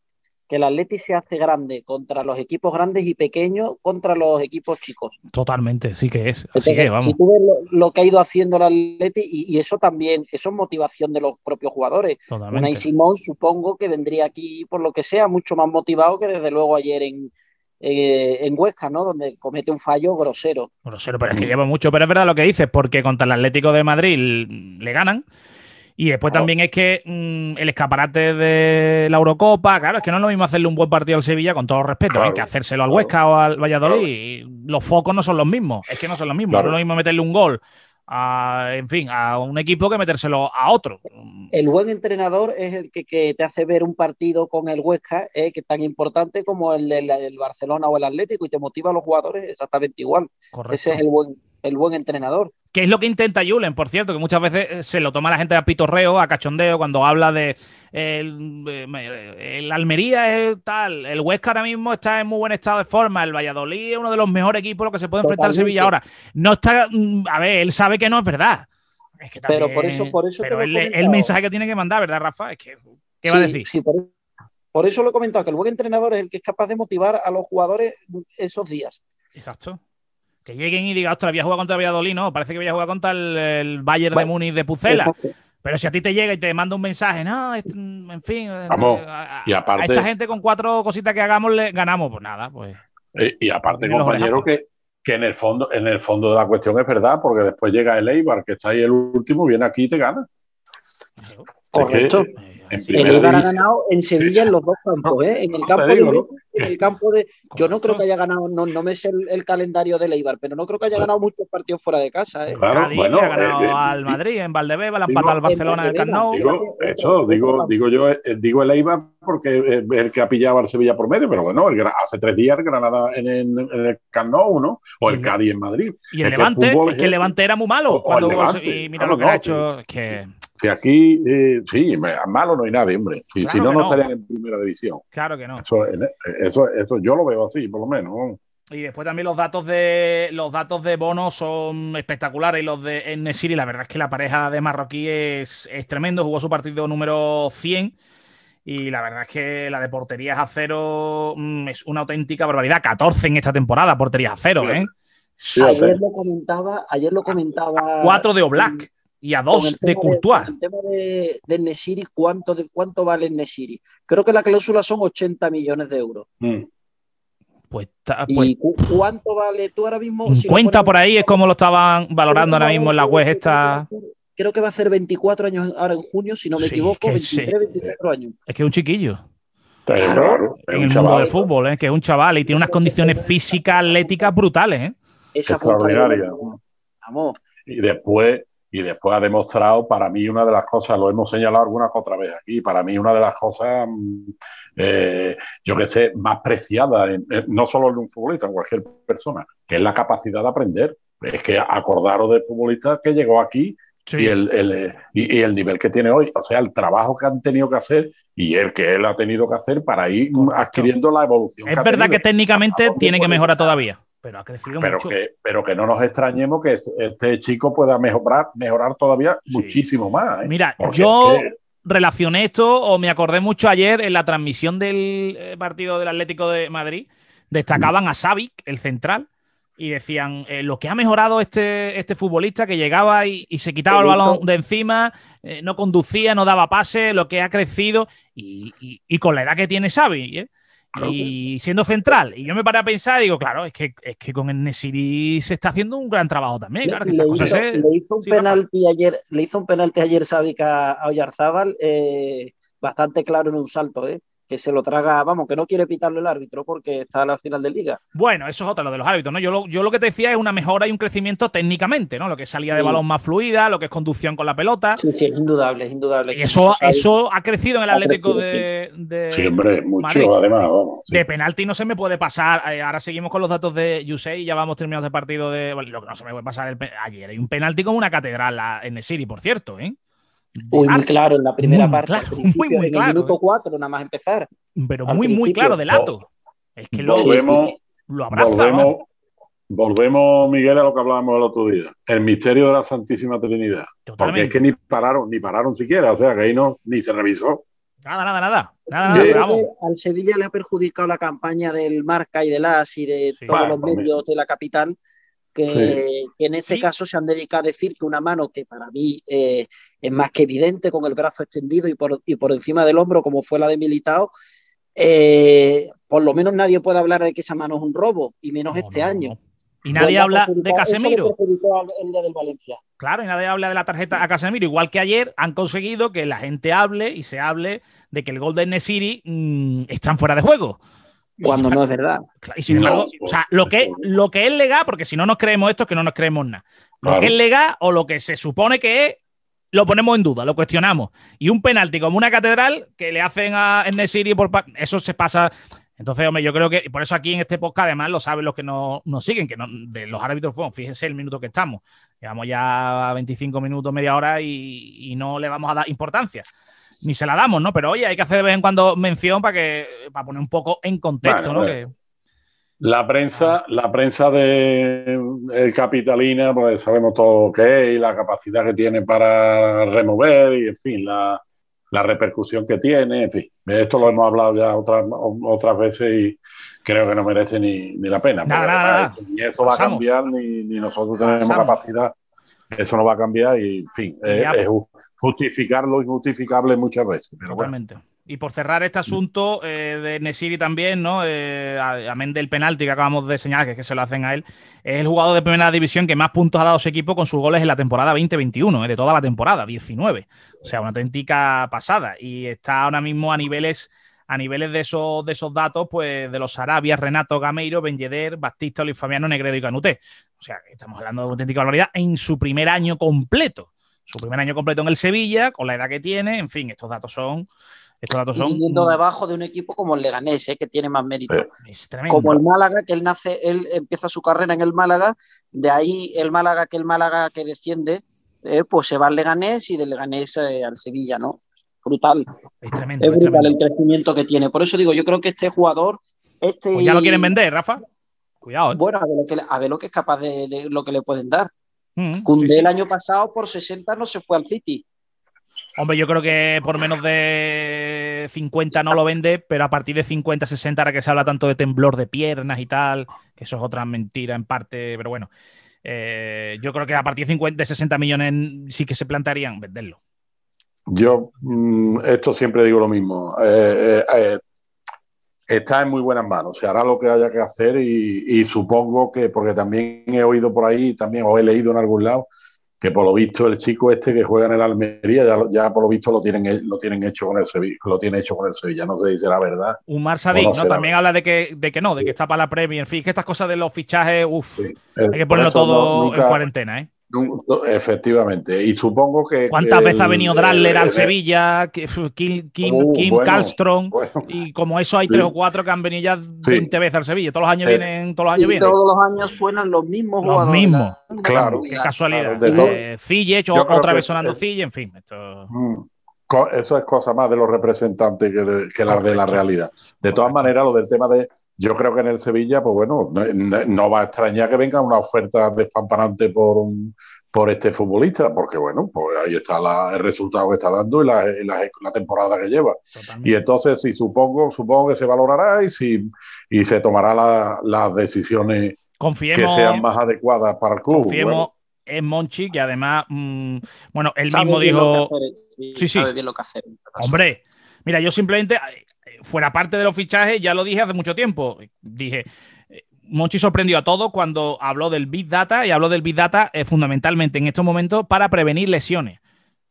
que el Atleti se hace grande contra los equipos grandes y pequeño contra los equipos chicos. Totalmente, sí que es. Así que vamos. Si tú ves lo, que ha ido haciendo el Atleti, y, eso también, eso es motivación de los propios jugadores. Totalmente. y Simón supongo que vendría aquí, por lo que sea, mucho más motivado que desde luego ayer en, eh, en Huesca, ¿no? Donde comete un fallo grosero. Grosero, pero es que lleva mucho. Pero es verdad lo que dices, porque contra el Atlético de Madrid le ganan y después también es que mm, el escaparate de la Eurocopa, claro, es que no es lo mismo hacerle un buen partido al Sevilla, con todo respeto, hay que hacérselo al Huesca o al Valladolid. Los focos no son los mismos, es que no son los mismos. No es lo mismo meterle un gol a, en fin, a un equipo que metérselo a otro. El buen entrenador es el que, te hace ver un partido con el Huesca, eh, que es tan importante como el del Barcelona o el Atlético, y te motiva a los jugadores exactamente igual. Ese es el buen, el buen entrenador. Que es lo que intenta Julen, por cierto, que muchas veces eh, se lo toma la gente a pitorreo, a cachondeo, cuando habla de el, el, Almería es tal, el Huesca ahora mismo está en muy buen estado de forma, el Valladolid es uno de los mejores equipos a los que se puede enfrentar a Sevilla ahora. No está, mm, a ver, él sabe que no es verdad. pero por eso, por eso pero el, mensaje que tiene que mandar, ¿verdad, Rafa? Es que, ¿qué va a decir? Sí, por, por eso lo he comentado, que el buen entrenador es el que es capaz de motivar a los jugadores esos días. Exacto que lleguen y digan, ostras, voy a jugar contra Valladolid, no, parece que voy a jugar contra el, Bayern de Múnich de Pucela. Pero si a ti te llega y te manda un mensaje, no, en fin, eh, a, y aparte, a esta gente con cuatro cositas que hagamos le ganamos, pues nada, pues. Eh, y, aparte, compañero, que, que en el fondo, en el fondo de la cuestión es verdad, porque después llega el Eibar, que está ahí el último, viene aquí y te gana. Correcto. El Eibar ha ganado en Sevilla en los dos campos, ¿eh? en el campo de en el campo de. Yo no creo que haya ganado, no, no me sé el, calendario de Eibar, pero no creo que haya ganado muchos partidos fuera de casa. ¿eh? Claro, bueno, ha ganado eh, al Madrid, en Valdebeba, la empatado al Barcelona en el Camp Nou. Digo, eso, digo, digo yo, eh, digo el Eibar porque es el que ha pillado al Sevilla por medio, pero bueno, hace tres días el Granada en, el Camp Nou, ¿no? O el Cádiz en Madrid. Y el Levante, es que el Levante era muy malo. Cuando, y mira lo que ha hecho, que si aquí, eh, sí, malo no hay nadie, hombre. Si, no, no, estarían en primera división. Claro que no. Eso, eso, yo lo veo así, por lo menos. Y después también los datos de los datos de Bono son espectaculares y los de Nesiri, la verdad es que la pareja de marroquí es, es, tremendo, jugó su partido número 100 y la verdad es que la de porterías a cero mm, es una auténtica barbaridad, 14 en esta temporada, porterías a cero, ¿eh? ayer lo comentaba, ayer lo comentaba 4 de Oblak y a dos de Courtois. el tema de, de Nesiri, ¿cuánto, de, ¿cuánto vale Nesiri? Creo que la cláusula son 80 millones de euros. Mm. Pues, ¿Y pues cuánto vale tú ahora mismo? Cuenta por ahí es como lo estaban valorando ahora mismo en la web esta. Creo que va a ser 24 años ahora en junio, si no me equivoco, 23, 24 años. Es que es un chiquillo. Claro, en el mundo del fútbol, ¿eh? que es un chaval y tiene unas condiciones físicas, atléticas brutales. ¿eh? Extraordinaria. Vamos. Y después, y después ha demostrado, para mí, una de las cosas, lo hemos señalado alguna otra vez aquí, para mí una de las cosas, mm, eh, yo que sé, más preciadas, no solo en un futbolista, en cualquier persona, que es la capacidad de aprender. Es que acordaros del futbolista que llegó aquí y, el, y, el nivel que tiene hoy, o sea, el trabajo que han tenido que hacer y el que él ha tenido que hacer para ir adquiriendo la evolución. Es verdad que técnicamente tiene que mejorar todavía pero ha crecido pero mucho. Que, pero que no nos extrañemos que este, este chico pueda mejorar, mejorar todavía muchísimo más. ¿eh? Mira, yo, relacioné esto o me acordé mucho ayer en la transmisión del eh, partido del Atlético de Madrid. Destacaban a Savic, el central, y decían eh, lo que ha mejorado este, este futbolista que llegaba y, se quitaba el balón de encima, eh, no conducía, no daba pase, lo que ha crecido y, con la edad que tiene Xavi y siendo central. Y yo me paré a pensar y digo, claro, es que, es que con el Nesiri se está haciendo un gran trabajo también. Claro, le, hizo, un penalti ayer, le hizo un penalti ayer Xavi a Oyarzábal eh, bastante claro en un salto, ¿eh? Que se lo traga, vamos, que no quiere pitarle el árbitro porque está a la final de liga. Bueno, eso es otra, lo de los árbitros, ¿no? Yo lo, yo lo que te decía es una mejora y un crecimiento técnicamente, ¿no? Lo que es salida de balón más fluida, lo que es conducción con la pelota. Sí, sí, es indudable, es indudable. Y eso, eso ha crecido en el Atlético de, de, Sí, hombre, mucho, además, De penalti no se me puede pasar. Eh, ahora seguimos con los datos de Yusei y ya vamos terminados de partido de. Lo que no se me puede pasar ayer hay un penalti como una catedral en el City, por cierto, ¿eh? Muy claro en la primera parte. muy, muy claro. En el minuto 4, nada más empezar. Pero muy, muy claro de lato. Es que lo, volvemos, lo abraza. Volvemos, Miguel, a lo que hablábamos el otro día. El misterio de la Santísima Trinidad. Porque es que ni pararon, ni pararon siquiera. O sea, que ahí no, ni se revisó. Nada, nada, nada. nada, Al Sevilla le ha perjudicado la campaña del Marca y del AS y de todos los medios de la capital que, en ese caso se han dedicado a decir que una mano que para mí eh, es más que evidente, con el brazo extendido y por, y por encima del hombro, como fue la de Militao, eh, por lo menos nadie puede hablar de que esa mano es un robo, y menos este año. Y nadie habla de Casemiro. del Valencia. Claro, y nadie habla de la tarjeta a Casemiro. Igual que ayer han conseguido que la gente hable y se hable de que el gol de Nesiri mm, están fuera de juego cuando no es verdad. Y sin embargo, o sea, lo que, lo que es legal, porque si no nos creemos esto, es que no nos creemos nada. Lo que es legal o lo que se supone que es, lo ponemos en duda, lo cuestionamos. Y un penalti como una catedral que le hacen a Nesiri por eso se pasa. Entonces, hombre, yo creo que por eso aquí en este podcast, además, lo saben los que nos, siguen, que de los árbitros fueron, fíjense el minuto que estamos. Llevamos ya 25 minutos, media hora y no le vamos a dar importancia ni se la damos, ¿no? Pero oye, hay que hacer de vez en cuando mención para que para poner un poco en contexto, ¿no? La prensa, la prensa de capitalina, pues sabemos todo qué es y la capacidad que tiene para remover y en fin, la, repercusión que tiene, en fin. Esto lo hemos hablado ya otras, otras veces y creo que no merece ni, la pena. Ni eso va a cambiar, ni, nosotros tenemos capacidad. Eso no va a cambiar y, en fin, es, justificar lo injustificable muchas veces. Pero. Y por cerrar este asunto eh, de Nesiri también, ¿no? Eh, amén del penalti que acabamos de señalar, que es que se lo hacen a él, es el jugador de primera división que más puntos ha dado su equipo con sus goles en la temporada 2021, eh, de toda la temporada, 19. O sea, una auténtica pasada. Y está ahora mismo a niveles a niveles de esos, de esos datos, pues de los Arabias, Renato Gameiro, Benjeder, Bastista, Luis Fabiano, Negredo y Canuté. O sea, estamos hablando de una auténtica barbaridad en su primer año completo su primer año completo en el Sevilla, con la edad que tiene, en fin, estos datos son. Estos datos son. debajo de un equipo como el Leganés, ¿eh? que tiene más mérito. Como el Málaga, que él nace, él empieza su carrera en el Málaga, de ahí el Málaga, que el Málaga que desciende, eh, pues se va al Leganés y del Leganés eh, al Sevilla, ¿no? Brutal. Es tremendo. Es brutal el crecimiento que tiene. Por eso digo, yo creo que este jugador. Este... Pues ya lo quieren vender, Rafa. Cuidado. Bueno, a ver, lo que, a ver lo que es capaz de lo que le pueden dar. Mm, el año pasado por 60 no se fue al City. Hombre, yo creo que por menos de 50 no lo vende, pero a partir de 50, 60, ahora que se habla tanto de temblor de piernas y tal, que eso es otra mentira en parte, pero bueno, eh, yo creo que a partir de 50, de 60 millones sí que se plantearían venderlo. Yo, mm, esto siempre digo lo mismo. Eh, eh, está en muy buenas manos. Se hará lo que haya que hacer y, supongo que, porque también he oído por ahí, también o he leído en algún lado, que por lo visto el chico este que juega en el Almería ya, ya por lo visto lo tienen lo tienen hecho con el Sevilla, lo tiene hecho con el Sevilla, no sé si será verdad. Umar Sadik, ¿no? También habla de que, de que no, de que está para la Premier, en fin, que estas cosas de los fichajes, uff, hay que ponerlo todo en cuarentena, ¿eh? Efectivamente, y supongo que. ¿Cuántas veces ha venido Drasler al Sevilla? Kim, Kim, uh, Kim y como eso hay tres o cuatro que han venido ya 20 veces al Sevilla. Todos los años eh, vienen, todos los años vienen. Todos los años suenan los mismos los mismos. Claro. Qué casualidad. Cille, hecho otra vez sonando Cille, en fin. Mm, eso es cosa más de los representantes que, de, la de la realidad. De todas maneras, lo del tema de, yo creo que en el Sevilla, pues bueno, no, va a extrañar que venga una oferta despampanante por un, por este futbolista, porque bueno, pues ahí está el resultado que está dando y la, la, temporada que lleva. Y entonces, si supongo, supongo que se valorará y si y se tomará las decisiones que sean más adecuadas para el club. Confiemos en Monchi, que además, mm, bueno, él mismo dijo. sí, sí. Sabe bien lo que hacer. Hombre, mira, yo simplemente fuera parte de los fichajes, ya lo dije hace mucho tiempo. Dije, eh, Monchi sorprendió a todos cuando habló del Big Data y habló del Big Data eh, fundamentalmente en estos momentos para prevenir lesiones.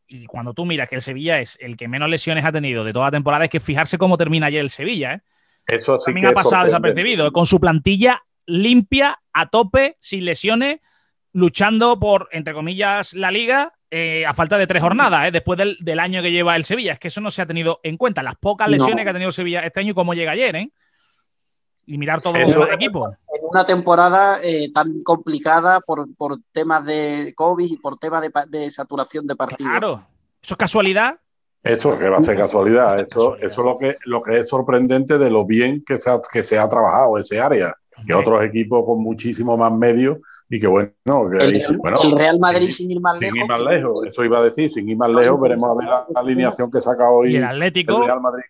Y cuando tú miras que el Sevilla es el que menos lesiones ha tenido de toda la temporada, es que fijarse cómo termina ayer el Sevilla. ¿eh? Eso sí También ha pasado desapercibido, con su plantilla limpia, a tope, sin lesiones, luchando por, entre comillas, la liga eh, a falta de tres jornadas, ¿eh? después del, año que lleva el Sevilla. Es que eso no se ha tenido en cuenta. Las pocas lesiones que ha tenido Sevilla este año y cómo llega ayer, ¿eh? Y mirar todo el equipo. En una temporada eh, tan complicada por, temas de COVID y por temas de, saturación de partidos. Claro. ¿Eso es casualidad? Eso que va a ser casualidad. Eso, eso es lo que, lo que es sorprendente de lo bien que se que se ha trabajado ese área que otros equipos con muchísimo más medios y que bueno, el, Real Madrid sin ir más lejos. Sin ir más lejos, eso iba a decir, sin ir más lejos, veremos a ver la, alineación que saca hoy el Atlético. Real Madrid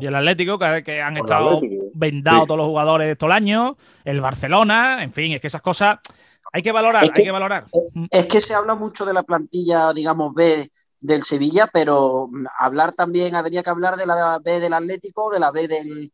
Y el Atlético, que, han estado vendados todos los jugadores todo el año, el Barcelona, en fin, es que esas cosas hay que valorar, hay que valorar. Es que se habla mucho de la plantilla, digamos, B del Sevilla, pero hablar también, habría que hablar de la B del Atlético, de la B del,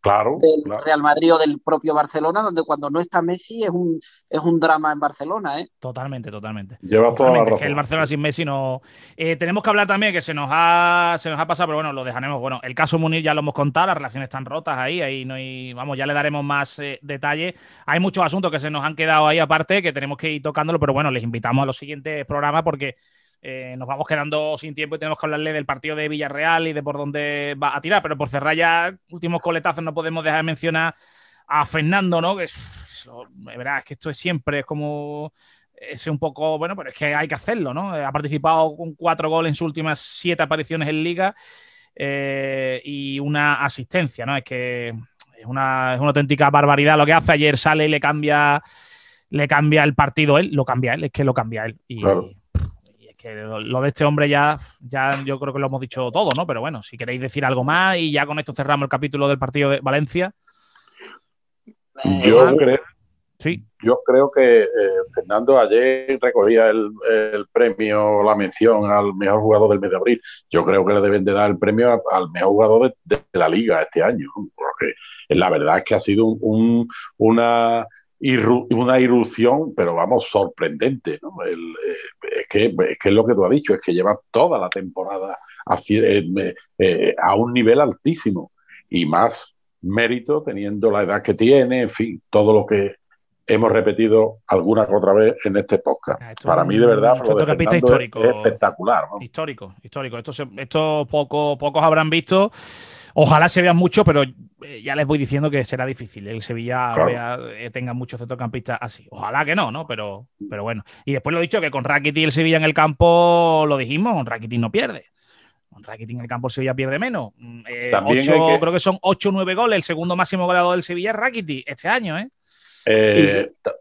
Real Madrid o del propio Barcelona, donde cuando no está Messi es un, es un drama en Barcelona. ¿eh? Totalmente, totalmente. Lleva toda la razón. Que el Barcelona sin Messi no. Eh, tenemos que hablar también que se nos, ha, se nos ha pasado, pero bueno, lo dejaremos. Bueno, el caso Munir ya lo hemos contado, las relaciones están rotas ahí, ahí no hay. Vamos, ya le daremos más eh, detalle. Hay muchos asuntos que se nos han quedado ahí aparte que tenemos que ir tocándolo, pero bueno, les invitamos a los siguientes programas porque eh, nos vamos quedando sin tiempo y tenemos que hablarle del partido de Villarreal y de por dónde va a tirar. Pero por cerrar ya últimos coletazos, no podemos dejar de mencionar a Fernando, ¿no? Que es, verdad, es que esto es siempre, es como es un poco, bueno, pero es que hay que hacerlo, ¿no? Ha participado con cuatro goles en sus últimas siete apariciones en liga eh, y una asistencia, ¿no? Es que es una, es una, auténtica barbaridad lo que hace. Ayer sale y le cambia, le cambia el partido él, lo cambia él, es que lo cambia él. Y, que lo de este hombre ya, ya yo creo que lo hemos dicho todo, ¿no? Pero bueno, si queréis decir algo más y ya con esto cerramos el capítulo del partido de Valencia. Yo creo, sí. yo creo que eh, Fernando ayer recogía el, premio, la mención al mejor jugador del mes de abril. Yo creo que le deben de dar el premio al, mejor jugador de, la liga este año, porque la verdad es que ha sido una una irrupción, pero vamos, sorprendente. ¿no? Eh, es, que, es, que, es lo que tú has dicho, es que lleva toda la temporada eh, eh, a un nivel altísimo y más mérito teniendo la edad que tiene, en fin, todo lo que hemos repetido alguna otra vez en este podcast. Ah, Para mí, de verdad, lo de histórico, es espectacular. Histórico, histórico. Esto, esto poco, pocos habrán visto. Ojalá se vean mucho, pero eh, ya les voy diciendo que será difícil. El Sevilla eh, tenga muchos centrocampistas así. Ojalá que no, ¿no? Pero, pero bueno. Y después lo he dicho que con Rakitic y el Sevilla en el campo, lo dijimos, con Rakitic no pierde. Con Rakitic en el campo el Sevilla pierde menos. Mm, eh, creo que son 8 o 9 goles. El segundo máximo goleador del Sevilla es Rakitic este año, ¿eh?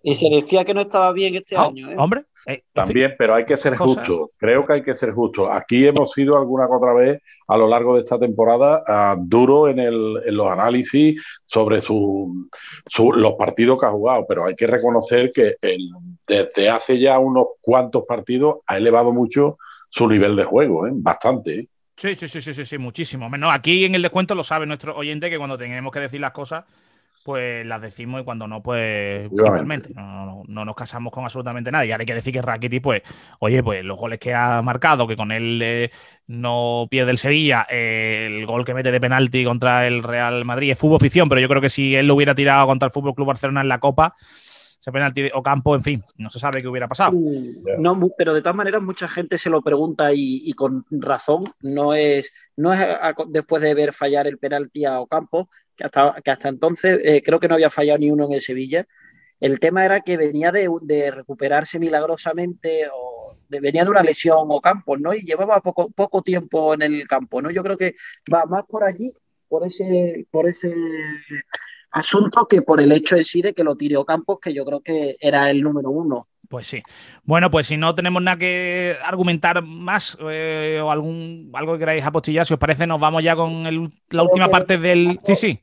y se decía que no estaba bien este año. ¿eh? Hombre, eh, También, pero hay que ser justo. Creo que hay que ser justo. Aquí hemos sido alguna que otra vez a lo largo de esta temporada uh, duro en, en, los análisis sobre su, los partidos que ha jugado, pero hay que reconocer que desde hace ya unos cuantos partidos ha elevado mucho su nivel de juego, ¿eh? bastante. ¿eh? Sí, sí, sí, sí, sí, sí, muchísimo. Menos aquí en el descuento lo sabe nuestro oyente que cuando tenemos que decir las cosas pues las decimos y cuando no, pues igualmente. No, nos casamos con absolutamente nadie. Ahora hay que decir que Rakitic, pues, oye, pues los goles que ha marcado, que con él eh, no pierde el Sevilla, eh, el gol que mete de penalti contra el Real Madrid es fútbol ficción, pero yo creo que si él lo hubiera tirado contra el Fútbol Club Barcelona en la Copa, ese penalti o campo, en fin, no se sabe qué hubiera pasado. No, pero de todas maneras mucha gente se lo pregunta y, con razón, no es, no es después de ver fallar el penalti a Ocampo, que hasta, que hasta entonces eh, creo que no había fallado ni uno en el Sevilla. El tema era que venía de, recuperarse milagrosamente o venía de una lesión o campo, ¿no? Y llevaba poco, poco tiempo en el campo, ¿no? Yo creo que va más por allí, por ese, por ese Asunto que por el hecho en sí de que lo tiró Campos, que yo creo que era el número uno. Pues sí. Bueno, pues si no tenemos nada que argumentar más eh, o algún algo que queráis apostillar, si os parece, nos vamos ya con la última parte del. Sí, sí.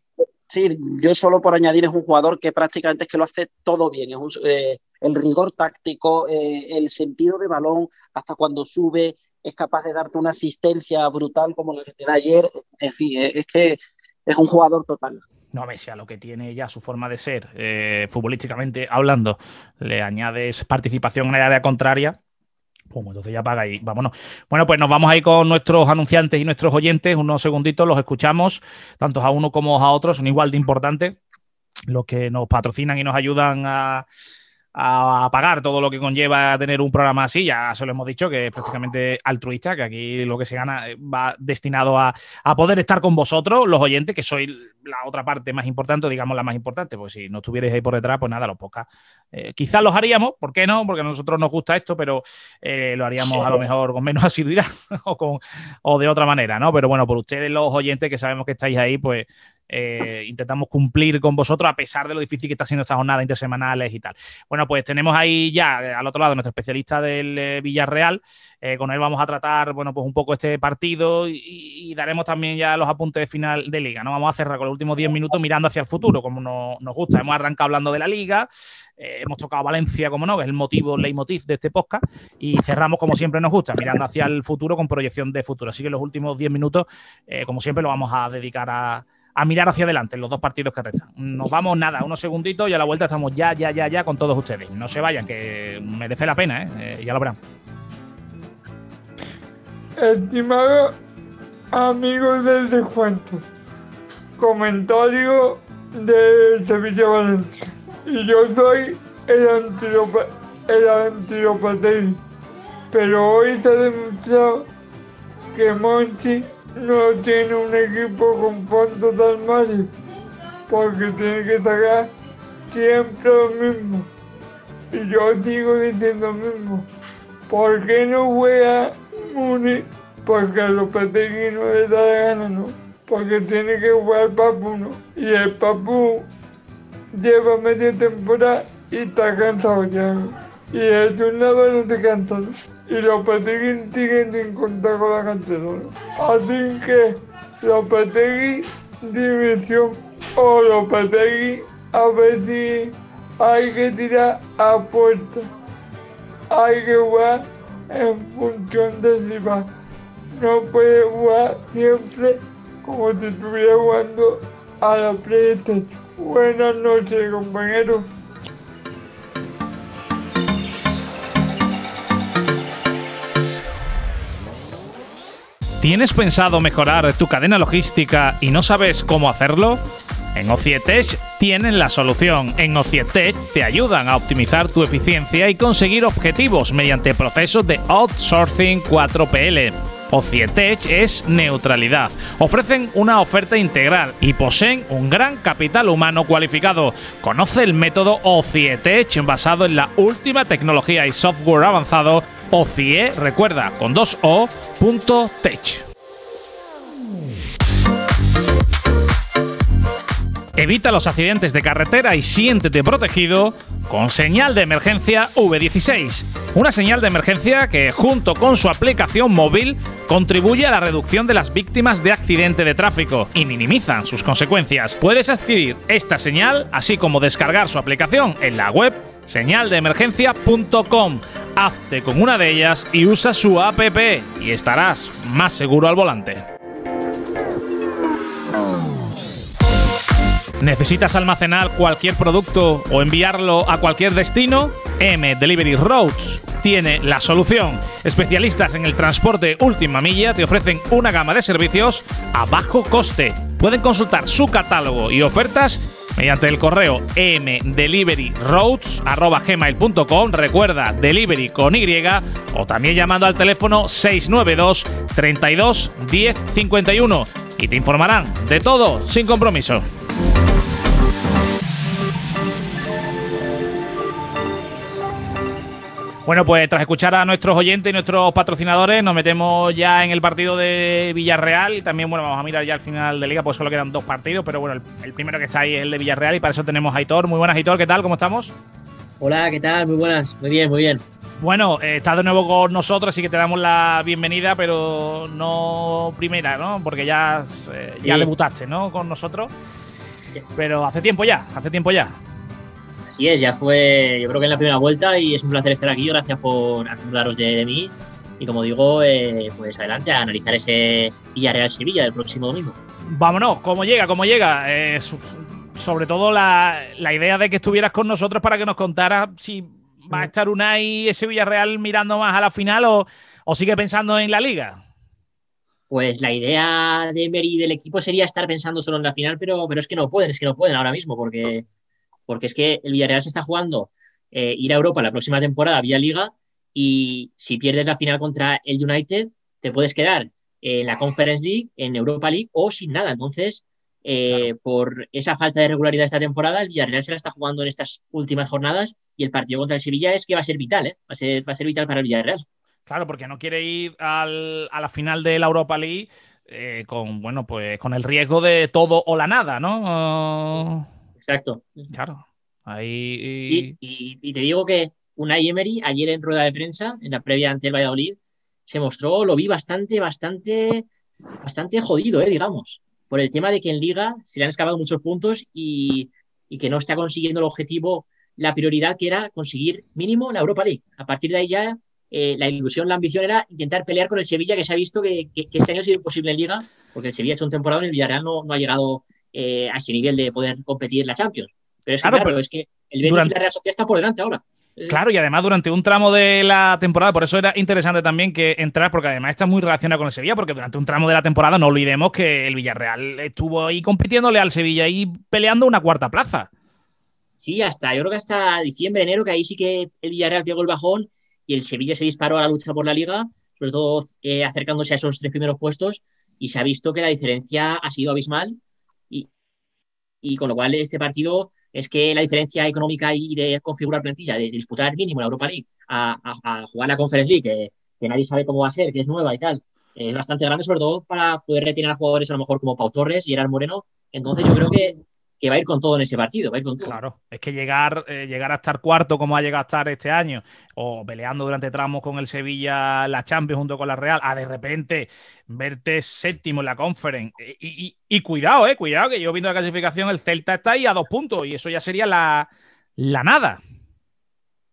Sí, yo solo por añadir es un jugador que prácticamente es que lo hace todo bien. Es eh, el rigor táctico, eh, el sentido de balón, hasta cuando sube, es capaz de darte una asistencia brutal como la que te da ayer. En fin, es que es un jugador total no Messi a lo que tiene ya su forma de ser, eh, futbolísticamente hablando, le añades participación en el área contraria, entonces ya paga y vámonos. Bueno, pues nos vamos ahí con nuestros anunciantes y nuestros oyentes, unos segunditos, los escuchamos, tanto a uno como a otros, son igual de importantes los que nos patrocinan y nos ayudan a a pagar todo lo que conlleva tener un programa así. Ya se lo hemos dicho, que es prácticamente altruista, que aquí lo que se gana eh, va destinado a, poder estar con vosotros, los oyentes, que sois la otra parte más importante, digamos la más importante. Pues si no estuvierais ahí por detrás, pues nada, los pocas. Eh, quizás los haríamos, ¿por qué no? Porque a nosotros nos gusta esto, pero eh, lo haríamos a lo mejor con menos [LAUGHS] asiduidad o, con, o de otra manera, ¿no? Pero bueno, por ustedes, los oyentes que sabemos que estáis ahí, pues eh, intentamos cumplir con vosotros a pesar de lo difícil que está siendo estas jornadas intersemanales y tal. Bueno, pues tenemos ahí ya eh, al otro lado nuestro especialista del eh, Villarreal. con él vamos a tratar, bueno, pues un poco este partido y, daremos también ya los apuntes de final de liga. No vamos a cerrar con los últimos 10 minutos mirando hacia el futuro, como nos, gusta. Hemos arrancado hablando de la liga, hemos tocado Valencia, como no, que es el motivo, el leitmotiv de este podcast, y cerramos como siempre nos gusta, mirando hacia el futuro con proyección de futuro. Así que los últimos 10 minutos, como siempre, lo vamos a dedicar a a mirar hacia adelante los dos partidos que restan. Nos vamos nada, unos segunditos y a la vuelta estamos ya, ya, ya, ya con todos ustedes. No se vayan, que merece la pena, ¿eh? eh ya lo verán. Estimado amigos del descuento, comentario de Sevilla Valencia. Y yo soy el antiropatía, pero hoy se ha demostrado que Monchi no tiene un equipo con fondo tan mal porque tiene que sacar siempre lo mismo. Y yo sigo diciendo lo mismo. ¿Por qué no juega Muni? Porque a Lopetegui no le da la gana, ¿no? Porque tiene que jugar Papu, ¿no? Y el Papu lleva media temporada y está cansado ya. Y el Turnado no se cansa y los Petegui siguen sin contar con la cantera. Así que los Petegui división o los Petegui a ver si hay que tirar a puerta. Hay que jugar en función de si va. No puede jugar siempre como si estuviera jugando a la PlayStation. Buenas noches compañeros. ¿Tienes pensado mejorar tu cadena logística y no sabes cómo hacerlo? En Ocietech tienen la solución. En Ocietech te ayudan a optimizar tu eficiencia y conseguir objetivos mediante procesos de outsourcing 4PL. Ocietech es neutralidad. Ofrecen una oferta integral y poseen un gran capital humano cualificado. Conoce el método Ocietech basado en la última tecnología y software avanzado OCIE, recuerda, con dos O, punto tech. Evita los accidentes de carretera y siéntete protegido con señal de emergencia V16. Una señal de emergencia que, junto con su aplicación móvil, contribuye a la reducción de las víctimas de accidente de tráfico y minimizan sus consecuencias. Puedes adquirir esta señal, así como descargar su aplicación en la web señaldeemergencia.com. Hazte con una de ellas y usa su app y estarás más seguro al volante. ¿Necesitas almacenar cualquier producto o enviarlo a cualquier destino? M Delivery Roads tiene la solución. Especialistas en el transporte última milla te ofrecen una gama de servicios a bajo coste. Pueden consultar su catálogo y ofertas mediante el correo mdeliveryroads.gmail.com. Recuerda, delivery con Y o también llamando al teléfono 692 32 10 51 y te informarán de todo sin compromiso. Bueno, pues tras escuchar a nuestros oyentes y nuestros patrocinadores, nos metemos ya en el partido de Villarreal y también, bueno, vamos a mirar ya al final de liga, pues solo quedan dos partidos, pero bueno, el, primero que está ahí es el de Villarreal y para eso tenemos a Aitor. Muy buenas, Aitor, ¿qué tal? ¿Cómo estamos? Hola, ¿qué tal? Muy buenas, muy bien, muy bien. Bueno, eh, estás de nuevo con nosotros, así que te damos la bienvenida, pero no primera, ¿no? Porque ya, eh, ya debutaste, ¿no? Con nosotros. Pero hace tiempo ya, hace tiempo ya. Así es, ya fue, yo creo que en la primera vuelta y es un placer estar aquí. Gracias por acordaros de, mí. Y como digo, eh, pues adelante a analizar ese Villarreal Sevilla el próximo domingo. Vámonos, ¿cómo llega? ¿Cómo llega? Eh, sobre todo la, idea de que estuvieras con nosotros para que nos contaras si va a mm. estar Unai ese Villarreal mirando más a la final o, o sigue pensando en la liga. Pues la idea de Emery del equipo sería estar pensando solo en la final, pero, pero es que no pueden, es que no pueden ahora mismo, porque porque es que el Villarreal se está jugando eh, ir a Europa la próxima temporada vía Liga y si pierdes la final contra el United, te puedes quedar en la Conference League, en Europa League o sin nada. Entonces, eh, por esa falta de regularidad esta temporada, el Villarreal se la está jugando en estas últimas jornadas y el partido contra el Sevilla es que va a ser vital, ¿eh? va, a ser, va a ser vital para el Villarreal. Claro, porque no quiere ir a la final de la Europa League con, bueno, pues con el riesgo de todo o la nada, ¿no? Exacto. Claro. Ahí. Sí, y, te digo que Unai Emery, ayer en rueda de prensa, en la previa ante el Valladolid, se mostró, lo vi bastante, bastante, bastante jodido, ¿eh? digamos, por el tema de que en Liga se le han escapado muchos puntos y, que no está consiguiendo el objetivo, la prioridad que era conseguir mínimo la Europa League. A partir de ahí ya eh, la ilusión, la ambición era intentar pelear con el Sevilla, que se ha visto que, este año ha sido imposible en Liga, porque el Sevilla ha hecho un temporada y el Villarreal no, no ha llegado eh, a ese nivel de poder competir en la Champions. Pero es que, claro, es que el Betis y la Real Sociedad está por delante ahora. Claro, y además durante un tramo de la temporada, por eso era interesante también que entrar, porque además está muy relacionado con el Sevilla, porque durante un tramo de la temporada no olvidemos que el Villarreal estuvo ahí compitiéndole al Sevilla y peleando una cuarta plaza. Sí, hasta, yo creo que hasta diciembre, enero, que ahí sí que el Villarreal pegó el bajón y el Sevilla se disparó a la lucha por la liga, sobre todo eh, acercándose a esos tres primeros puestos, y se ha visto que la diferencia ha sido abismal y con lo cual este partido es que la diferencia económica y de configurar plantilla, de, disputar mínimo la Europa League a, jugar la Conference League, que, nadie sabe cómo va a ser, que es nueva y tal, es bastante grande, sobre todo para poder retener a jugadores a lo mejor como Pau Torres y Gerard Moreno. Entonces yo creo que que va a ir con todo en ese partido, va a ir con todo. Claro, es que llegar, eh, llegar a estar cuarto como ha llegado a estar este año, o peleando durante tramos con el Sevilla, la Champions junto con la Real, a de repente verte séptimo en la Conference. Y, cuidado, eh, cuidado, que yo viendo la clasificación, el Celta está ahí a dos puntos, y eso ya sería la, la nada.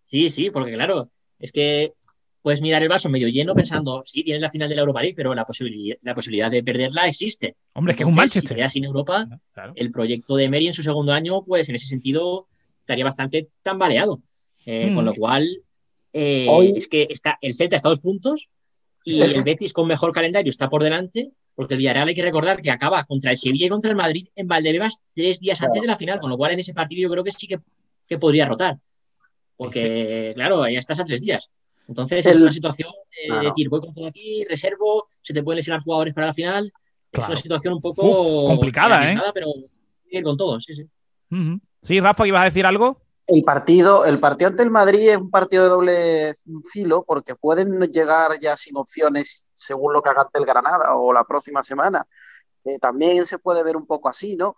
Sí, sí, porque claro, es que puedes mirar el vaso medio lleno pensando, sí, tienes la final de la Europa League, pero la posibilidad, la posibilidad de perderla existe. Hombre, es que es un Manchester. Si sin Europa, el proyecto de Mary en su segundo año, pues en ese sentido estaría bastante tambaleado. Eh, Con lo mm. cual, eh, es que está, el Celta está a dos puntos y el Betis con mejor calendario está por delante, porque el Villarreal hay que recordar que acaba contra el Sevilla y contra el Madrid en Valdebebas tres días antes de la final, con lo cual en ese partido yo creo que sí que, que podría rotar. Porque, claro, ya estás a tres días. Entonces es una situación de decir, voy con todo aquí, reservo, se te pueden lesionar jugadores para la final. Es una situación un poco complicada, ¿eh? Pero ir con todos, sí, sí. Sí, Rafa, ¿ibas a decir algo? El partido, el partido ante el Madrid es un partido de doble filo porque pueden llegar ya sin opciones según lo que haga ante el Granada o la próxima semana. también se puede ver un poco así, ¿no?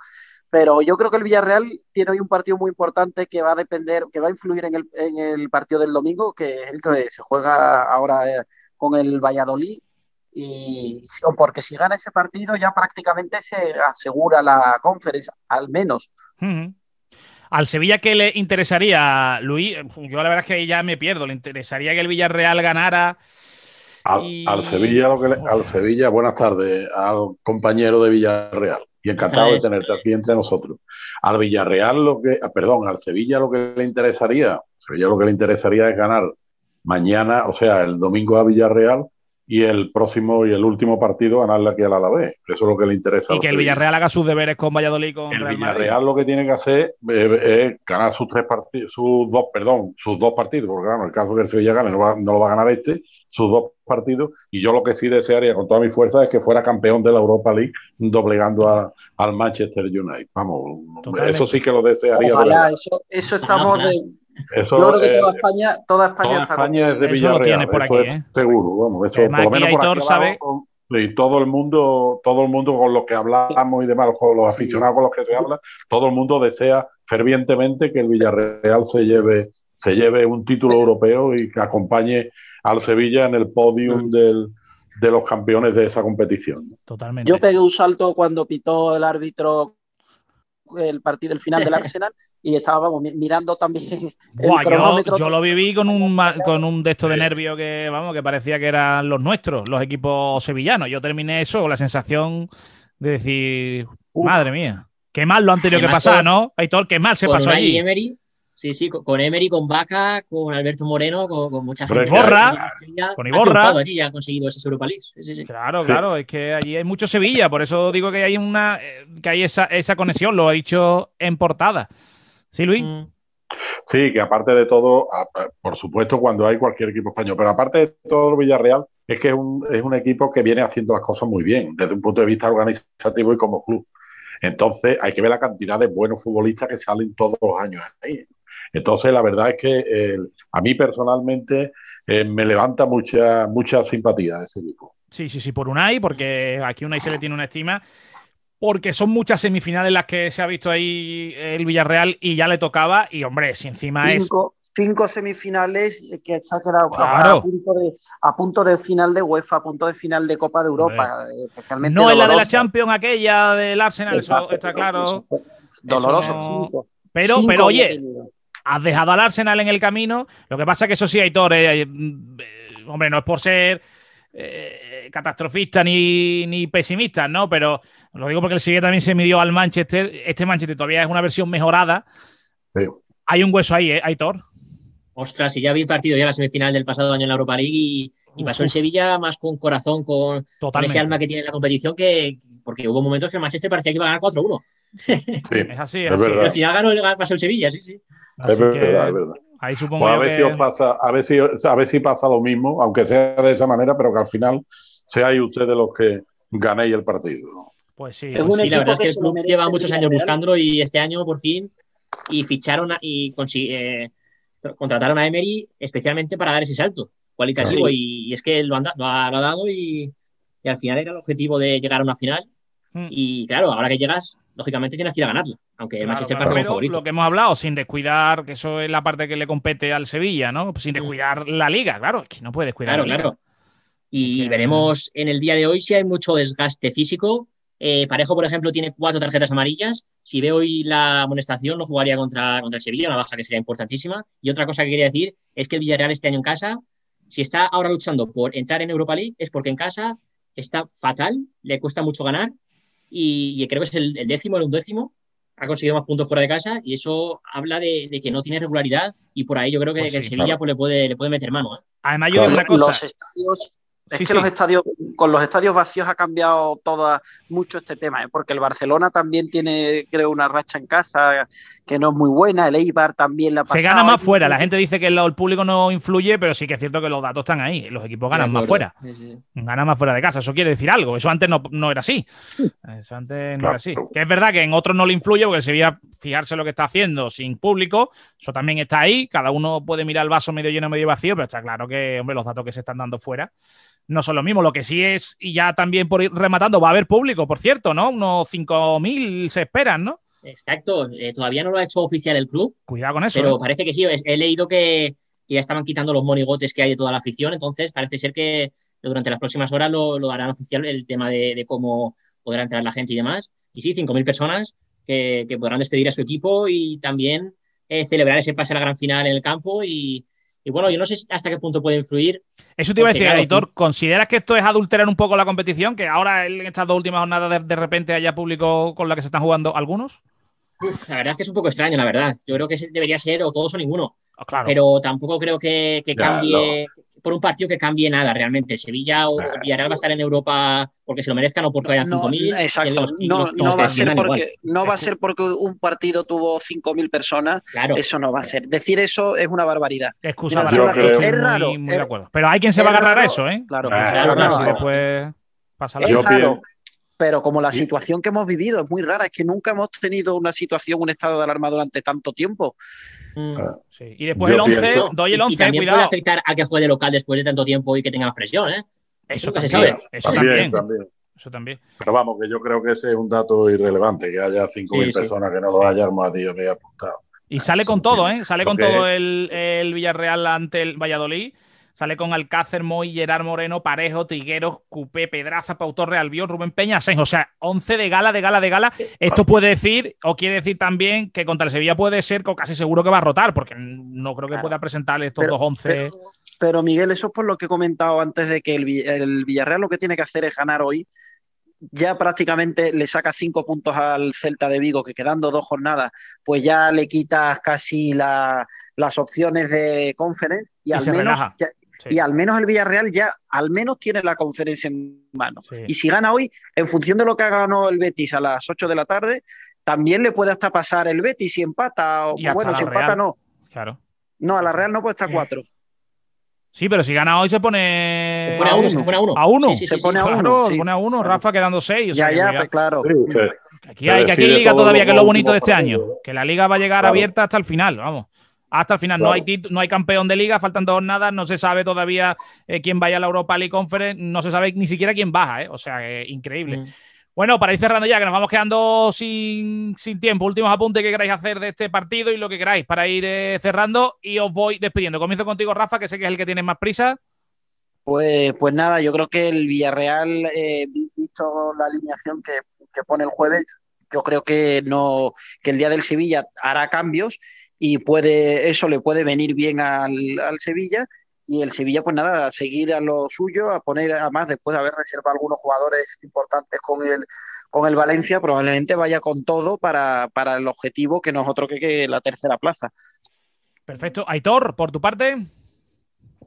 Pero yo creo que el Villarreal tiene hoy un partido muy importante que va a depender, que va a influir en el, en el partido del domingo, que es el que se juega ahora eh, con el Valladolid. Y porque si gana ese partido ya prácticamente se asegura la conferencia, al menos. Al Sevilla, ¿qué le interesaría, Luis? Yo la verdad es que ya me pierdo. ¿Le interesaría que el Villarreal ganara? Al, Sevilla, lo que al Sevilla, buenas tardes, al compañero de Villarreal y encantado de tenerte aquí entre nosotros. Al Villarreal, lo que, ah, perdón, al Sevilla lo que le interesaría, Sevilla lo que le interesaría es ganar mañana, o sea, el domingo a Villarreal y el próximo y el último partido ganarle aquí al Alavés. Eso es lo que le interesa. Y que el Villarreal haga sus deberes con Valladolid con El Villarreal lo que tiene que hacer es, ganar sus tres partidos, sus dos, perdón, sus dos partidos, porque claro, en el caso de que el Sevilla gane no, no lo va a ganar este, sus dos partidos. Y yo lo que sí desearía con toda mi fuerza es que fuera campeón de la Europa League, doblegando al Manchester United. Vamos, eso sí que lo desearía. eso, estamos Eso, Yo creo que eh, toda España, toda España toda está España es de Eso lo Villarreal, tiene por eso aquí, es ¿eh? seguro. Vamos, eso, Además, por lo menos por aquí sabe- abajo, y todo el mundo, todo el mundo con los que hablamos y demás, con los Sí. aficionados con los que se habla, todo el mundo desea fervientemente que el Villarreal se lleve, se lleve un título europeo y que acompañe al Sevilla en el podium Mm. del, de los campeones de esa competición. Totalmente. Yo pegué un salto cuando pitó el árbitro el partido, el final del [LAUGHS] Arsenal, y mi- mirando también el Buah, yo, cronómetro. yo lo viví con un, [LAUGHS] con un de estos de nervio que, vamos, que parecía que eran los nuestros, los equipos sevillanos. Yo terminé eso con la sensación de decir, Uf. madre mía, qué mal lo han tenido que con- ¿no? Aitor, qué mal se pasó. Emery, sí, sí, con, Emery, con Vaca, con Alberto Moreno, con, con mucha gente. Sevilla con ha Iborra. allí y ha conseguido ese Europa League. Sí, sí, sí. Claro, Sí. claro, es que allí hay mucho Sevilla, por eso digo que hay una eh, que hay esa, esa conexión, lo he dicho en portada. ¿Sí, Luis? Mm. Sí, que aparte de todo, por supuesto, cuando hay cualquier equipo español, pero aparte de todo, el Villarreal es que es un, es un equipo que viene haciendo las cosas muy bien, desde un punto de vista organizativo y como club. Entonces, hay que ver la cantidad de buenos futbolistas que salen todos los años ahí. Entonces, la verdad es que eh, a mí personalmente eh, me levanta mucha, mucha simpatía ese equipo. Sí, sí, sí, por Unai, porque aquí Unai se le tiene una estima. Porque son muchas semifinales las que se ha visto ahí el Villarreal y ya le tocaba. Y hombre, si encima es. cinco, cinco semifinales que se ha quedado a- Claro. a, punto de, a punto de final de UEFA, a punto de final de Copa de Europa. Especialmente No es la de la. Champions, aquella del Arsenal, eso Exacto, está claro. eso Doloroso. no- cinco. Pero, Cinco pero oye. Has dejado al Arsenal en el camino. Lo que pasa que eso sí, Aitor, eh, eh, hombre, no es por ser eh, catastrofista ni, ni pesimista, ¿no? Pero lo digo porque el Sevilla también se midió al Manchester. Este Manchester todavía es una versión mejorada. Sí. Hay un hueso ahí, ¿eh, Aitor? Ostras, y ya vi el partido ya en la semifinal del pasado año en la Europa League y, pasó el uf. Sevilla más con corazón, con, ese alma que tiene en la competición, que porque hubo momentos que el Manchester parecía que iba a ganar 4-1. Sí, Es así, es, Es así. verdad. Y al final ganó el, pasó el Sevilla, sí, sí. Así es verdad, que es verdad. ahí supongo Pues a ver que- si os pasa, a ver si, a ver si pasa lo mismo, aunque sea de esa manera, pero que al final seáis ustedes los que ganéis el partido. ¿no? Pues sí. Es pues un sí. La equipo verdad es que que el club lleva muchos años buscándolo y este año por fin y ficharon a- y consi- eh, contrataron a Emery especialmente para dar ese salto cualitativo Sí. y, y es que lo, han lo ha, lo ha dado y, y al final era el objetivo de llegar a una final Mm. y claro, ahora que llegas, lógicamente tienes que ir a ganarla, aunque el Claro, Manchester claro, pero favorito. lo que hemos hablado, sin descuidar, que eso es la parte que le compete al Sevilla, ¿no? Sin descuidar la liga, claro, es que no puede descuidar Claro, la liga. claro. Y Que- veremos en el día de hoy si hay mucho desgaste físico. Eh, Parejo, por ejemplo, tiene cuatro tarjetas amarillas. Si ve hoy la amonestación, no jugaría contra, contra el Sevilla, una baja que sería importantísima. Y otra cosa que quería decir es que el Villarreal este año en casa, si está ahora luchando por entrar en Europa League, es porque en casa está fatal, le cuesta mucho ganar. Y, y creo que es el, el décimo, el undécimo. Ha conseguido más puntos fuera de casa y eso habla de, de que no tiene regularidad. Y por ahí yo creo que, Pues que el Sevilla claro. pues, le, puede, le puede meter mano. ¿eh? Además, yo digo una cosa. Los estadios, es Sí, que sí. los estadios, con los estadios vacíos ha cambiado toda, mucho este tema, ¿eh? porque el Barcelona también tiene, creo, una racha en casa que no es muy buena, el Eibar también la ha Se gana más fuera. La gente dice que el, el público no influye, pero sí que es cierto que los datos están ahí. Los equipos ganan más fuera. Ganan más fuera de casa. Eso quiere decir algo. Eso antes no, no era así. Eso antes no Claro. era así. Que es verdad que en otros no le influye porque el Sevilla, fijarse lo que está haciendo sin público, eso también está ahí. Cada uno puede mirar el vaso medio lleno, medio vacío, pero está claro que, hombre, los datos que se están dando fuera no son lo mismo. Lo que sí es, y ya también por ir rematando, va a haber público, por cierto, ¿no? Unos 5.000 se esperan, ¿no? Exacto, eh, todavía no lo ha hecho oficial el club, Cuidado con eso. pero ¿eh? parece que sí. He leído que, que ya estaban quitando los monigotes que hay de toda la afición, entonces parece ser que durante las próximas horas lo, lo harán oficial el tema de, de cómo podrá entrar la gente y demás. Y sí, 5.000 personas que, que podrán despedir a su equipo y también eh, celebrar ese pase a la gran final en el campo. Y, y bueno, yo no sé hasta qué punto puede influir. Eso te iba a decir, claro, editor. ¿Consideras que esto es adulterar un poco la competición? Que ahora en estas dos últimas jornadas de, de repente haya público con la que se están jugando algunos? La verdad es que es un poco extraño, la verdad. Yo creo que debería ser o todos o ninguno. Ah, claro. pero tampoco creo que, que Ya, cambie por un partido que cambie nada realmente. Sevilla o Villarreal va a estar en Europa porque se lo merezcan o porque hayan No, 5.000. y exacto, los- y no, va a ser porque no va a ser porque un partido tuvo 5.000 personas, Claro, eso no va a ser. Decir eso es una barbaridad. Excusa es muy- raro, muy de es- acuerdo. Pero hay quien se va a agarrar a eso, ¿eh? Claro, Se va a claro, agarrar claro. si después pasa la Pero como la situación que hemos vivido es muy rara, es que nunca hemos tenido una situación, un estado de alarma durante tanto tiempo. Mm. Ah, y después el 11, doy el 11, y, también puede afectar a que juegue de local después de tanto tiempo y que tenga más presión, ¿eh? Eso, también, se sabe. Eso también, Eso también. Pero vamos, que yo creo que ese es un dato irrelevante, que haya 5.000 personas que no lo hayan más que he apuntado. Y sale con todo, ¿eh? Sale con todo el, el Villarreal ante el Valladolid. Sale con Alcácer, Moy, Gerard Moreno, Parejo, Tigueros, Cupé, Pedraza, Pau Torre, Albión, Rubén Peña, Seis. O sea, 11 de gala, de gala, de gala. Esto puede decir, o quiere decir también, que contra el Sevilla puede ser casi seguro que va a rotar, porque no creo que pueda presentar estos dos 11. Pero, Miguel, eso es por lo que he comentado antes de que el, Villarreal lo que tiene que hacer es ganar hoy ya prácticamente le saca cinco puntos al Celta de Vigo, que quedando dos jornadas, pues ya le quitas casi las opciones de conference y, al menos y al menos el Villarreal ya al menos tiene la conferencia en mano. Y si gana hoy, en función de lo que ha ganado el Betis a las 8 de la tarde, también le puede hasta pasar el Betis si empata. O, bueno, si empata no. Claro. No, a la Real no puede estar 4. Sí, pero si gana hoy se pone, a uno. Se pone a uno. A uno. se pone a uno. Se pone a uno, Rafa quedando seis. ya, ya, pues claro. Aquí hay, que aquí liga todavía, que es lo bonito de este año. Que la liga va a llegar abierta hasta el final, vamos hasta el final. No, hay no hay campeón de liga, faltan dos jornadas, no se sabe todavía eh, quién vaya a la Europa League Conference, no se sabe ni siquiera quién baja, ¿eh? o sea, increíble. Mm. Bueno, para ir cerrando ya, que nos vamos quedando sin, tiempo, últimos apuntes que queráis hacer de este partido y lo que queráis para ir eh, cerrando y os voy despidiendo. Comienzo contigo, Rafa, que sé que es el que tiene más prisa. Pues, pues nada, yo creo que el Villarreal, visto la alineación que, que, pone el jueves, yo creo que no, que el día del Sevilla hará cambios y puede, eso le puede venir bien al, Sevilla y el Sevilla pues nada, a seguir a lo suyo, a poner además después de haber reservado algunos jugadores importantes con el con el Valencia, probablemente vaya con todo para, el objetivo que nosotros que, que la tercera plaza. Perfecto. Aitor, por tu parte.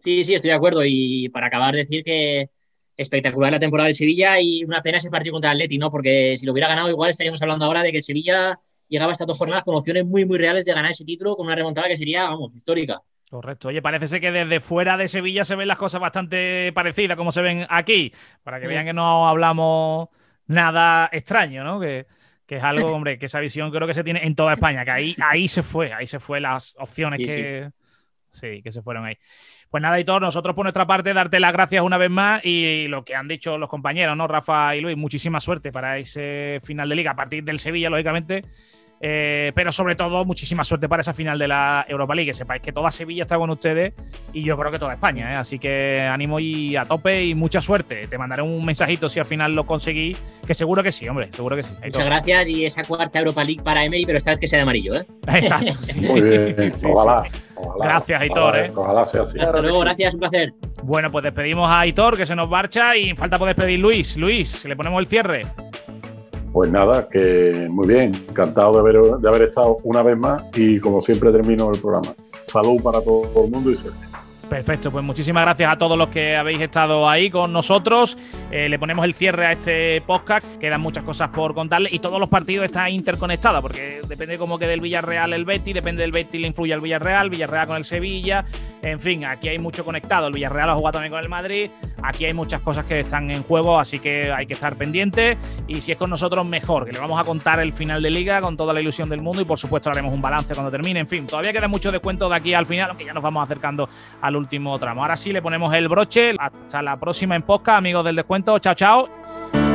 Sí, sí, estoy de acuerdo. Y para acabar, decir que espectacular la temporada del Sevilla y una pena ese partido contra el Atleti, ¿no? Porque si lo hubiera ganado, igual estaríamos hablando ahora de que el Sevilla llegaba hasta dos jornadas con opciones muy, muy reales de ganar ese título con una remontada que sería, vamos, histórica. Correcto. Oye, parece ser que desde fuera de Sevilla se ven las cosas bastante parecidas como se ven aquí, para que vean que no hablamos nada extraño, ¿no? Que, es algo, [LAUGHS] hombre, que esa visión creo que se tiene en toda España, que ahí, ahí se fue, ahí se fue las opciones que, sí. que se fueron ahí. Pues nada, Hitor, nosotros por nuestra parte darte las gracias una vez más y lo que han dicho los compañeros, ¿no? Rafa y Luis, muchísima suerte para ese final de liga a partir del Sevilla, lógicamente. Eh, pero sobre todo, muchísima suerte para esa final de la Europa League. Que sepáis que toda Sevilla está con ustedes y yo creo que toda España. ¿eh? Así que ánimo y a tope y mucha suerte. Te mandaré un mensajito si al final lo conseguís, que seguro que sí, hombre, seguro que sí. Muchas gracias y esa cuarta Europa League para Emery, pero esta vez que sea de amarillo. ¿eh? [LAUGHS] Exacto, sí. Muy bien, [LAUGHS] ojalá, Gracias, Aitor. ¿eh? Ojalá sea así. Hasta luego, gracias, un placer. Bueno, pues despedimos a Aitor, que se nos marcha, y falta por despedir Luis. Luis, le ponemos el cierre. Pues nada, que muy bien, encantado de haber, de haber estado una vez más y como siempre termino el programa. Salud para todo el mundo y suerte. Perfecto, pues muchísimas gracias a todos los que habéis estado ahí con nosotros. Eh, le ponemos el cierre a este podcast. Quedan muchas cosas por contarle y todos los partidos están interconectados porque depende como que del Villarreal el Betty, depende del Betty le influye al Villarreal, Villarreal con el Sevilla. En fin, aquí hay mucho conectado. El Villarreal ha jugado también con el Madrid. Aquí hay muchas cosas que están en juego, así que hay que estar pendientes. Y si es con nosotros, mejor, que le vamos a contar el final de liga con toda la ilusión del mundo y por supuesto haremos un balance cuando termine. En fin, todavía queda mucho descuento de aquí al final, aunque ya nos vamos acercando al último tramo. Ahora sí le ponemos el broche. Hasta la próxima en podcast, amigos del descuento. Chao, chao.